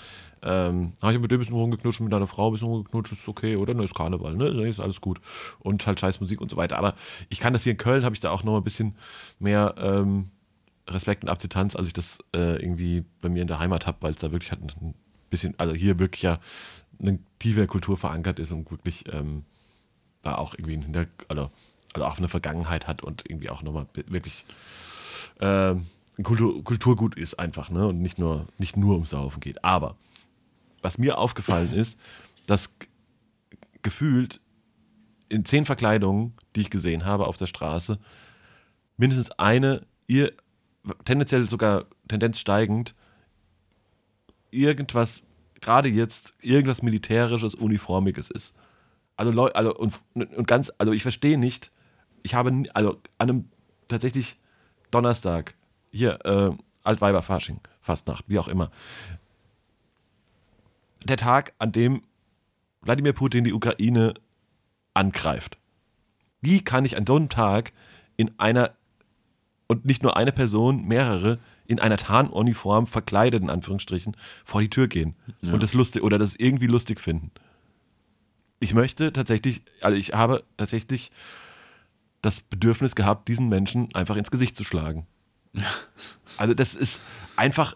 Ähm, habe ich mit dem ein bisschen rumgeknutscht, mit deiner Frau ein bisschen rumgeknutscht, ist okay, oder? Ne, ist Karneval, ne? Ist alles gut. Und halt scheiß Musik und so weiter. Aber ich kann das hier in Köln, habe ich da auch noch ein bisschen mehr ähm, Respekt und Akzeptanz, als ich das äh, irgendwie bei mir in der Heimat habe, weil es da wirklich halt ein bisschen, also hier wirklich ja eine tiefe Kultur verankert ist und wirklich ähm, da auch irgendwie in also, also auch eine Vergangenheit hat und irgendwie auch nochmal wirklich äh, Kultur, Kulturgut ist einfach, ne? Und nicht nur, nicht nur ums Saufen geht. Aber was mir aufgefallen ist, dass gefühlt in zehn Verkleidungen, die ich gesehen habe auf der Straße, mindestens eine, ihr tendenziell sogar Tendenz steigend, irgendwas, gerade jetzt, irgendwas Militärisches, Uniformiges ist. Also Leute, also und, und ganz, also ich verstehe nicht, ich habe, also an einem tatsächlich Donnerstag, hier, äh, Altweiberfasching, Fastnacht, wie auch immer. Der Tag, an dem Wladimir Putin die Ukraine angreift. Wie kann ich an so einem Tag in einer, und nicht nur eine Person, mehrere, in einer Tarnuniform verkleidet, in Anführungsstrichen, vor die Tür gehen ja. und das lustig oder das irgendwie lustig finden? Ich möchte tatsächlich, also ich habe tatsächlich das Bedürfnis gehabt, diesen Menschen einfach ins Gesicht zu schlagen. Also das ist einfach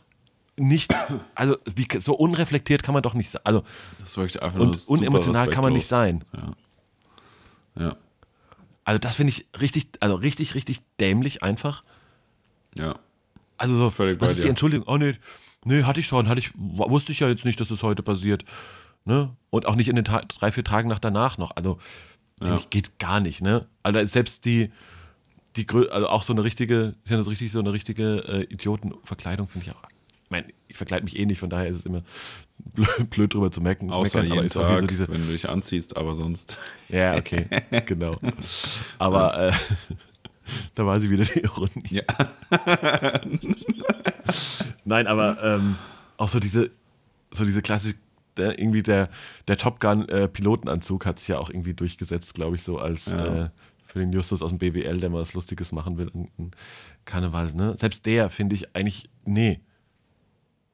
nicht, also wie, so unreflektiert kann man doch nicht sein. Also, das wirklich einfach und unemotional kann man nicht sein. Ja. ja. Also das finde ich richtig, also richtig, richtig dämlich einfach. Ja. Also so, Völlig was ist die Entschuldigung? Oh nee, nee, hatte ich schon, hatte ich, wusste ich ja jetzt nicht, dass es das heute passiert. Ne? Und auch nicht in den Ta drei, vier Tagen nach danach noch. Also, ja. geht gar nicht, ne? Also selbst die, die also auch so eine richtige, ist ja so richtig so eine richtige äh, Idiotenverkleidung, finde ich auch. Ich meine, ich verkleide mich eh nicht, von daher ist es immer blöd drüber zu mecken. Außer meckern, jeden Tag, so diese, wenn du dich anziehst, aber sonst. Ja, okay, [laughs] genau. Aber ja. äh, [laughs] da war sie wieder die Ironie. Ja. [laughs] Nein, aber ähm, auch so diese, so diese klassische, der, irgendwie der, der Top Gun äh, Pilotenanzug hat sich ja auch irgendwie durchgesetzt, glaube ich, so als ja. äh, für den Justus aus dem BWL, der mal was Lustiges machen will, ein Karneval, ne? Selbst der finde ich eigentlich, nee,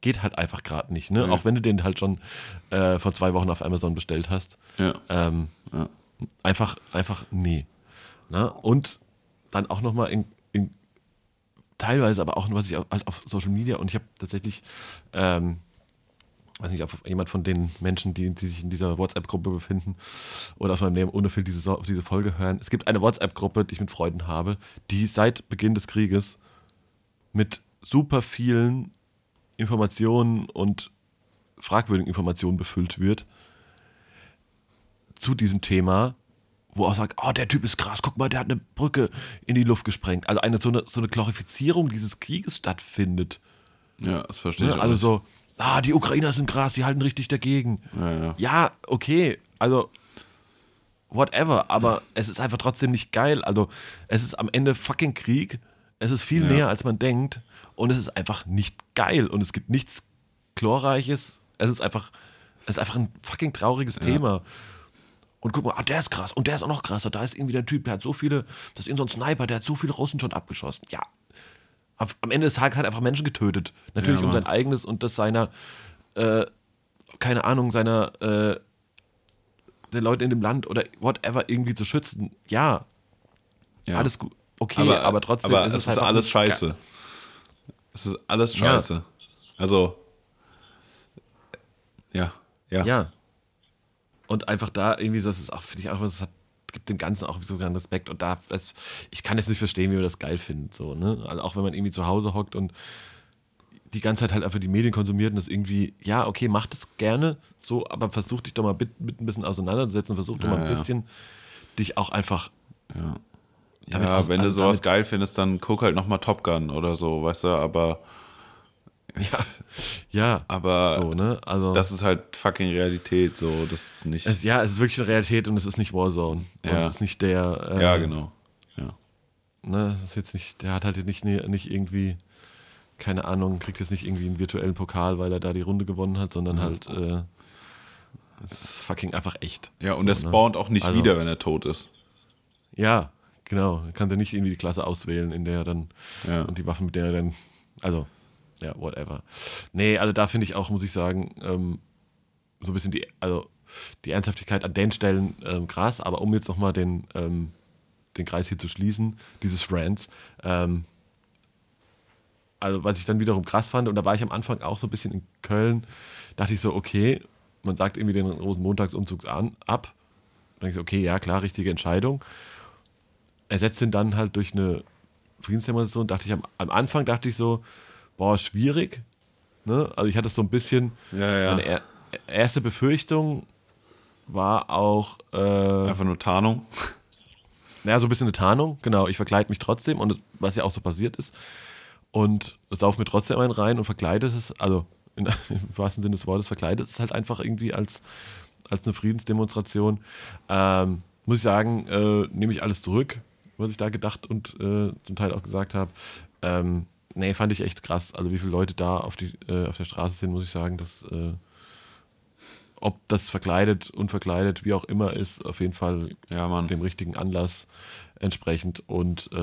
geht halt einfach gerade nicht. Ne? Mhm. Auch wenn du den halt schon äh, vor zwei Wochen auf Amazon bestellt hast. Ja. Ähm, ja. Einfach, einfach nee. Na? Ne? Und dann auch nochmal in, in teilweise, aber auch was ich halt auf Social Media und ich habe tatsächlich, ähm, weiß nicht, ob jemand von den Menschen, die, die sich in dieser WhatsApp-Gruppe befinden oder aus meinem Leben ohne viel diese, diese Folge hören. Es gibt eine WhatsApp-Gruppe, die ich mit Freunden habe, die seit Beginn des Krieges mit super vielen Informationen und fragwürdigen Informationen befüllt wird zu diesem Thema, wo auch sagt, oh, der Typ ist krass, guck mal, der hat eine Brücke in die Luft gesprengt. Also eine so eine, so eine Glorifizierung dieses Krieges stattfindet. Ja, das verstehe ich. Ja, also so, ah, die Ukrainer sind krass, die halten richtig dagegen. Ja, ja. ja okay, also whatever, aber es ist einfach trotzdem nicht geil. Also es ist am Ende fucking Krieg. Es ist viel näher, als man denkt und es ist einfach nicht geil und es gibt nichts Chlorreiches. Es ist einfach, es ist einfach ein fucking trauriges ja. Thema. Und guck mal, ah, der ist krass und der ist auch noch krasser. Da ist irgendwie der Typ, der hat so viele, das ist irgend so ein Sniper, der hat so viele Russen schon abgeschossen. Ja. Am Ende des Tages hat er einfach Menschen getötet. Natürlich ja, um sein eigenes und das seiner, äh, keine Ahnung, seiner, äh, der Leute in dem Land oder whatever irgendwie zu schützen. Ja. ja. Alles gut. Okay, aber, aber trotzdem aber ist es, ist alles scheiße. Es ist alles scheiße. Ja. Also, ja, ja. Ja. Und einfach da irgendwie, das ist auch, finde ich auch, das hat, gibt dem Ganzen auch sogar einen Respekt. Und da, das, ich kann jetzt nicht verstehen, wie man das geil findet. So, ne? Also auch wenn man irgendwie zu Hause hockt und die ganze Zeit halt einfach die Medien konsumiert und das irgendwie, ja, okay, macht es gerne, so, aber versuch dich doch mal mit, mit ein bisschen auseinanderzusetzen, versuch doch ja, mal ein bisschen dich auch einfach ja. Ja, wenn also du sowas geil findest, dann guck halt nochmal Top Gun oder so, weißt du, aber. [laughs] Ja, ja. Aber so, ne? also, das ist halt fucking Realität, so, das ist nicht. Es, ja, es ist wirklich eine Realität und es ist nicht Warzone. Ja. Und es ist nicht der. Äh, ja, genau. Ja. Ne, es ist jetzt nicht, der hat halt nicht, nicht irgendwie keine Ahnung, kriegt jetzt nicht irgendwie einen virtuellen Pokal, weil er da die Runde gewonnen hat, sondern halt, äh, es ist fucking einfach echt. Ja, und so, der spawnt auch nicht Also- wieder, wenn er tot ist. Ja, genau. Dann kann er nicht irgendwie die Klasse auswählen, in der er dann Ja. und die Waffen, mit der er dann, also, ja, whatever. Nee, also da finde ich auch, muss ich sagen, ähm, so ein bisschen die, also die Ernsthaftigkeit an den Stellen ähm, krass, aber um jetzt nochmal den, ähm, den Kreis hier zu schließen, dieses Rants, ähm, also was ich dann wiederum krass fand, und da war ich am Anfang auch so ein bisschen in Köln, dachte ich so, okay, man sagt irgendwie den Rosenmontagsumzug an, ab. Dann denke ich so, okay, ja klar, richtige Entscheidung. Ersetzt ihn dann halt durch eine Friedensdemonstration, dachte ich am, am Anfang, dachte ich so, boah, schwierig. Ne? Also ich hatte so ein bisschen, Ja, ja. meine er, erste Befürchtung war auch, äh, Einfach nur Tarnung. naja, so ein bisschen eine Tarnung, genau. Ich verkleide mich trotzdem und was ja auch so passiert ist. Und sauf mir trotzdem einen rein und verkleide es, also in, [laughs] im wahrsten Sinne des Wortes, verkleidet es halt einfach irgendwie als, als eine Friedensdemonstration. Ähm, muss ich sagen, äh, nehme ich alles zurück, was ich da gedacht und äh, zum Teil auch gesagt habe. Ähm, nee, fand ich echt krass. Also wie viele Leute da auf, die, äh, auf der Straße sind, muss ich sagen, dass äh, ob das verkleidet, unverkleidet, wie auch immer ist, auf jeden Fall Ja, dem richtigen Anlass entsprechend und äh,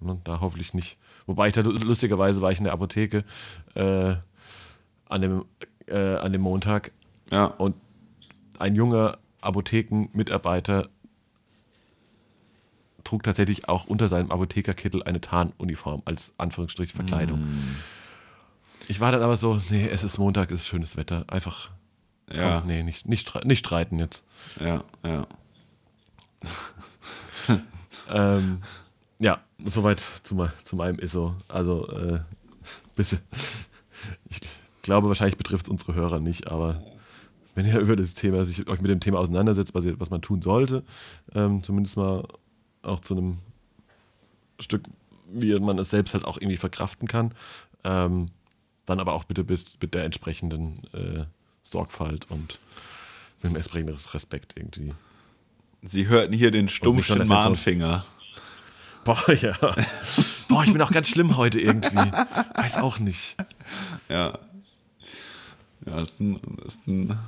ne, da hoffentlich nicht. Wobei ich da lustigerweise war ich in der Apotheke äh, an, dem, äh, an dem Montag Ja. und ein junger Apothekenmitarbeiter trug tatsächlich auch unter seinem Apothekerkittel eine Tarnuniform als Anführungsstrich Verkleidung. Ich war dann aber so, nee, es ist Montag, es ist schönes Wetter. Einfach, Ja. komm, nee, nicht, nicht, nicht streiten jetzt. Ja, ja. [laughs] Ähm, ja, soweit zu, zu meinem ISO. Also, äh, bitte. Ich glaube, wahrscheinlich betrifft es unsere Hörer nicht, aber wenn ihr [laughs] über das Thema, sich euch mit dem Thema auseinandersetzt, was, ihr, was man tun sollte, ähm, zumindest mal auch zu einem Stück, wie man es selbst halt auch irgendwie verkraften kann, ähm, dann aber auch bitte mit, mit der entsprechenden äh, Sorgfalt und mit dem entsprechenden Respekt irgendwie. Sie hörten hier den stumpfen Mahnfinger. Boah, ja. Boah, ich bin auch ganz schlimm heute irgendwie. Weiß auch nicht. Ja. Ja, ist ein, ist ein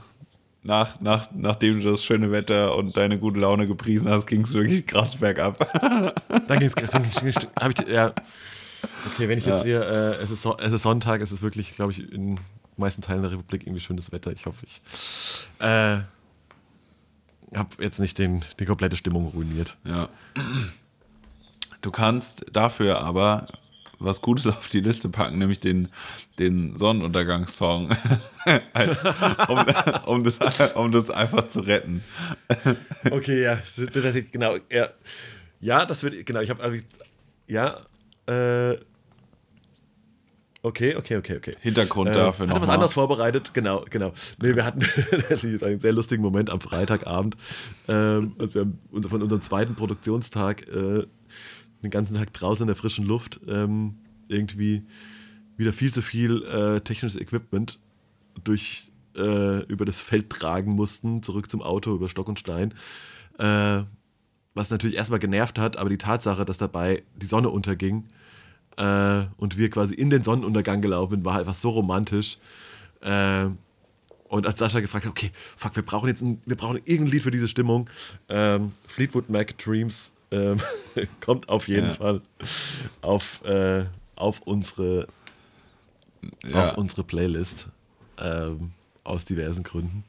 nach, nach, nachdem du das schöne Wetter und deine gute Laune gepriesen hast, ging es wirklich krass bergab. [laughs] Dann ging es. Hab ich, ja. Okay, wenn ich jetzt hier. Äh, es, ist so, es ist Sonntag, es ist wirklich, glaube ich, in den meisten Teilen der Republik irgendwie schönes Wetter. Ich hoffe, ich. Äh, habe jetzt nicht den, die komplette Stimmung ruiniert. Ja. Du kannst dafür aber was Gutes auf die Liste packen, nämlich den, den Sonnenuntergangssong, [laughs] als, um, um, das, um das einfach zu retten. Okay, ja, genau. Ja, ja das wird, genau, ich habe, also, ja, äh, okay, okay, okay, okay. Hintergrund Äh, dafür hatte was nochmal. anderes vorbereitet, genau, genau. Nee, wir hatten [laughs] einen sehr lustigen Moment am Freitagabend, ähm, als wir haben von unserem zweiten Produktionstag äh, den ganzen Tag draußen in der frischen Luft ähm, irgendwie wieder viel zu viel äh, technisches Equipment durch äh, über das Feld tragen mussten, zurück zum Auto über Stock und Stein. Äh, was natürlich erstmal genervt hat, aber die Tatsache, dass dabei die Sonne unterging äh, und wir quasi in den Sonnenuntergang gelaufen sind, war einfach so romantisch. Äh, und als Sascha gefragt hat, okay, fuck, wir brauchen jetzt ein, wir brauchen irgendein Lied für diese Stimmung. Ähm, Fleetwood Mac Dreams ähm, [laughs] kommt auf jeden Ja. Fall auf, äh, auf, unsere, Ja. auf unsere Playlist. Ähm, aus diversen Gründen.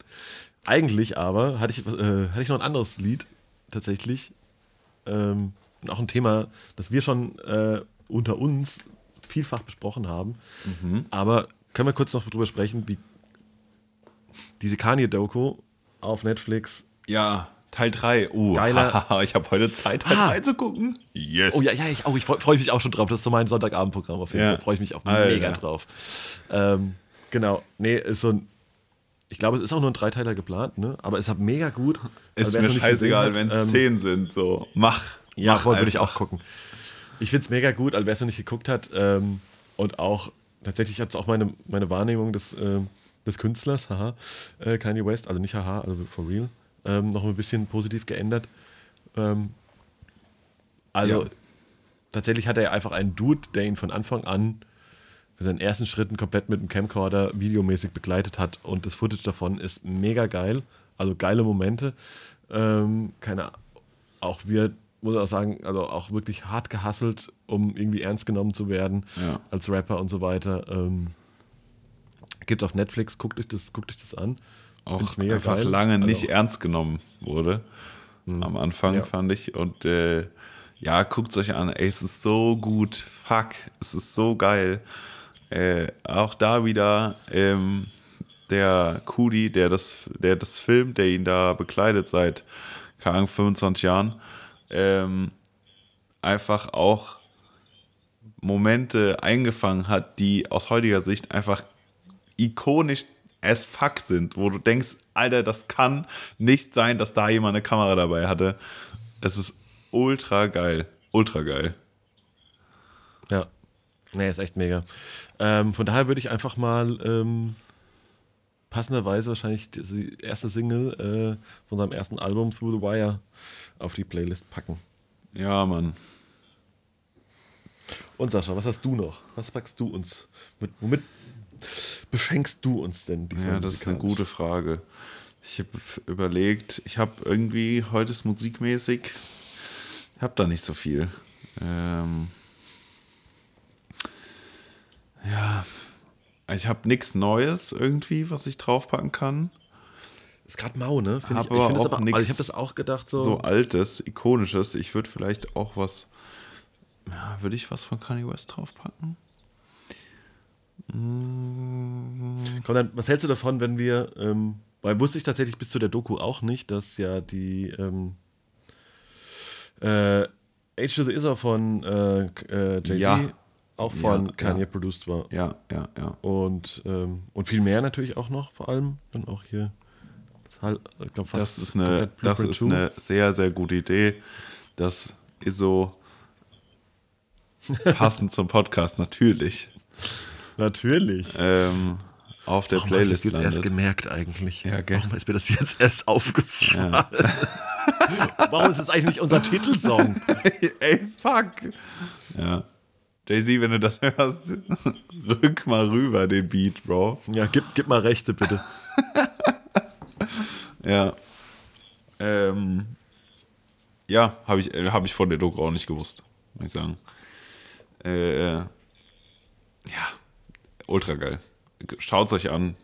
Eigentlich aber hatte ich, äh, hatte ich noch ein anderes Lied tatsächlich. Ähm, auch ein Thema, das wir schon äh, unter uns vielfach besprochen haben. Mhm. Aber können wir kurz noch drüber sprechen, wie diese Kanye-Doku auf Netflix. Ja, Teil 3. Oh, Geiler- [laughs] ich habe heute Zeit, Teil Ah. 3 zu gucken. Yes. Oh ja, ja, ich, oh, ich freue freu mich auch schon drauf. Das ist so mein Sonntagabendprogramm auf jeden Ja. Fall. Freue ich mich auch Alter. mega drauf. Ähm, genau. Nee, ist so ein. Ich glaube, es ist auch nur ein Dreiteiler geplant, ne? Aber es halt mega gut. Ist Also, mir scheißegal, wenn hat, es ähm, 10 sind. So, mach. Ja, mach würde ich auch gucken. Ich finde es mega gut, also wer es noch nicht geguckt hat ähm, und auch tatsächlich hat es auch meine, meine Wahrnehmung des, ähm, des Künstlers, haha, äh, Kanye West, also nicht haha, also for real, ähm, noch ein bisschen positiv geändert. Ähm, also Ja. tatsächlich hat er einfach einen Dude, der ihn von Anfang an für seinen ersten Schritten komplett mit dem Camcorder videomäßig begleitet hat. Und das Footage davon ist mega geil. Also geile Momente. Ähm, keine auch wir, muss ich auch sagen, also auch wirklich hart gehasselt, um irgendwie ernst genommen zu werden Ja. als Rapper und so weiter. Ähm, gibt auf Netflix, guckt euch das, guckt euch das an. Auch einfach geil. lange nicht Also- ernst genommen wurde. Am Anfang Ja. fand ich. Und äh, ja, guckt es euch an. Ey, es ist so gut. Fuck, es ist so geil. Äh, auch da wieder ähm, der Kudi, der das, der das filmt, der ihn da bekleidet seit, keine Ahnung, 25 Jahren. Ähm, einfach auch Momente eingefangen hat, die aus heutiger Sicht einfach ikonisch as fuck sind, wo du denkst, Alter, das kann nicht sein, dass da jemand eine Kamera dabei hatte. Es ist ultra geil. Ultra geil. Ja. Nee, ist echt mega. Ähm, von daher würde ich einfach mal ähm, passenderweise wahrscheinlich die erste Single äh, von seinem ersten Album Through the Wire auf die Playlist packen. Ja, Mann. Und Sascha, was hast du noch? Was packst du uns? Mit, womit beschenkst du uns denn diesmal? Ja, das ist eine gute Frage. Ich habe überlegt, ich habe irgendwie heute ist musikmäßig, ich habe da nicht so viel. Ähm, ja, ich habe nichts Neues irgendwie, was ich draufpacken kann. Ist gerade mau, ne? Find ich ich aber find das auch aber, nix also ich habe das auch gedacht, so. so altes, ikonisches. Ich würde vielleicht auch was. Ja, würde ich was von Kanye West draufpacken? Komm, dann, was hältst du davon, wenn wir, ähm, weil wusste ich tatsächlich bis zu der Doku auch nicht, dass ja die ähm, äh, Age to the Isar von äh, äh, Jay-Z Ja. auch von Ja, Kanye ja. produced war. Ja, ja, ja. Und, ähm, und viel mehr natürlich auch noch, vor allem dann auch hier. Ich glaub, fast Das ist eine, das ist 2. eine sehr, sehr gute Idee. Das ist so passend zum Podcast natürlich Natürlich. ähm, auf der Warum hab ich das Playlist jetzt erst landet. gemerkt eigentlich? Ja, gell? Warum ist mir das jetzt erst [laughs] aufgefallen? Warum ist das eigentlich nicht unser Titelsong? [laughs] Ey, fuck. Ja. Jay-Z, wenn du das hörst, rück mal rüber den Beat, Bro. Ja, gib, gib mal Rechte, bitte. [laughs] Ja. Ähm, ja, habe ich, äh, hab ich von der Doku auch nicht gewusst, muss ich sagen. Äh, ja, ultra geil. Schaut euch an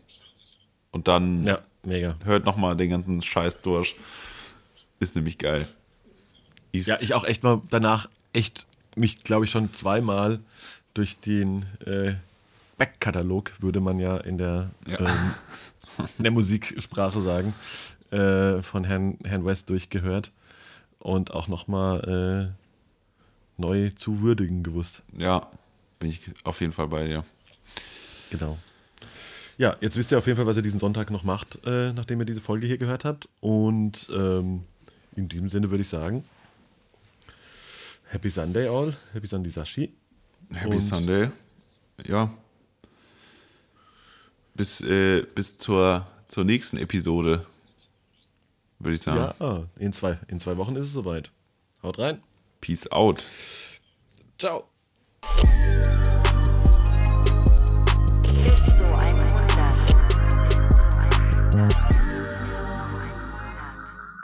und dann Ja, mega. hört nochmal den ganzen Scheiß durch. Ist nämlich geil. Ist, Ja, ich auch echt mal danach echt mich, glaube ich, schon zweimal durch den äh, Backkatalog, würde man ja in der, Ja. ähm, in der Musiksprache sagen, äh, von Herrn, Herrn West durchgehört und auch nochmal äh, neu zu würdigen gewusst. Ja, bin ich auf jeden Fall bei dir. Genau. Ja, jetzt wisst ihr auf jeden Fall, was ihr diesen Sonntag noch macht, äh, nachdem ihr diese Folge hier gehört habt. Und ähm, in diesem Sinne würde ich sagen, Happy Sunday all, Happy Sunday Sashi. Happy Und- Sunday. Ja. Bis, äh, bis zur, zur nächsten Episode, würde ich sagen. Ja, in zwei, in zwei Wochen ist es soweit. Haut rein. Peace out. Ciao.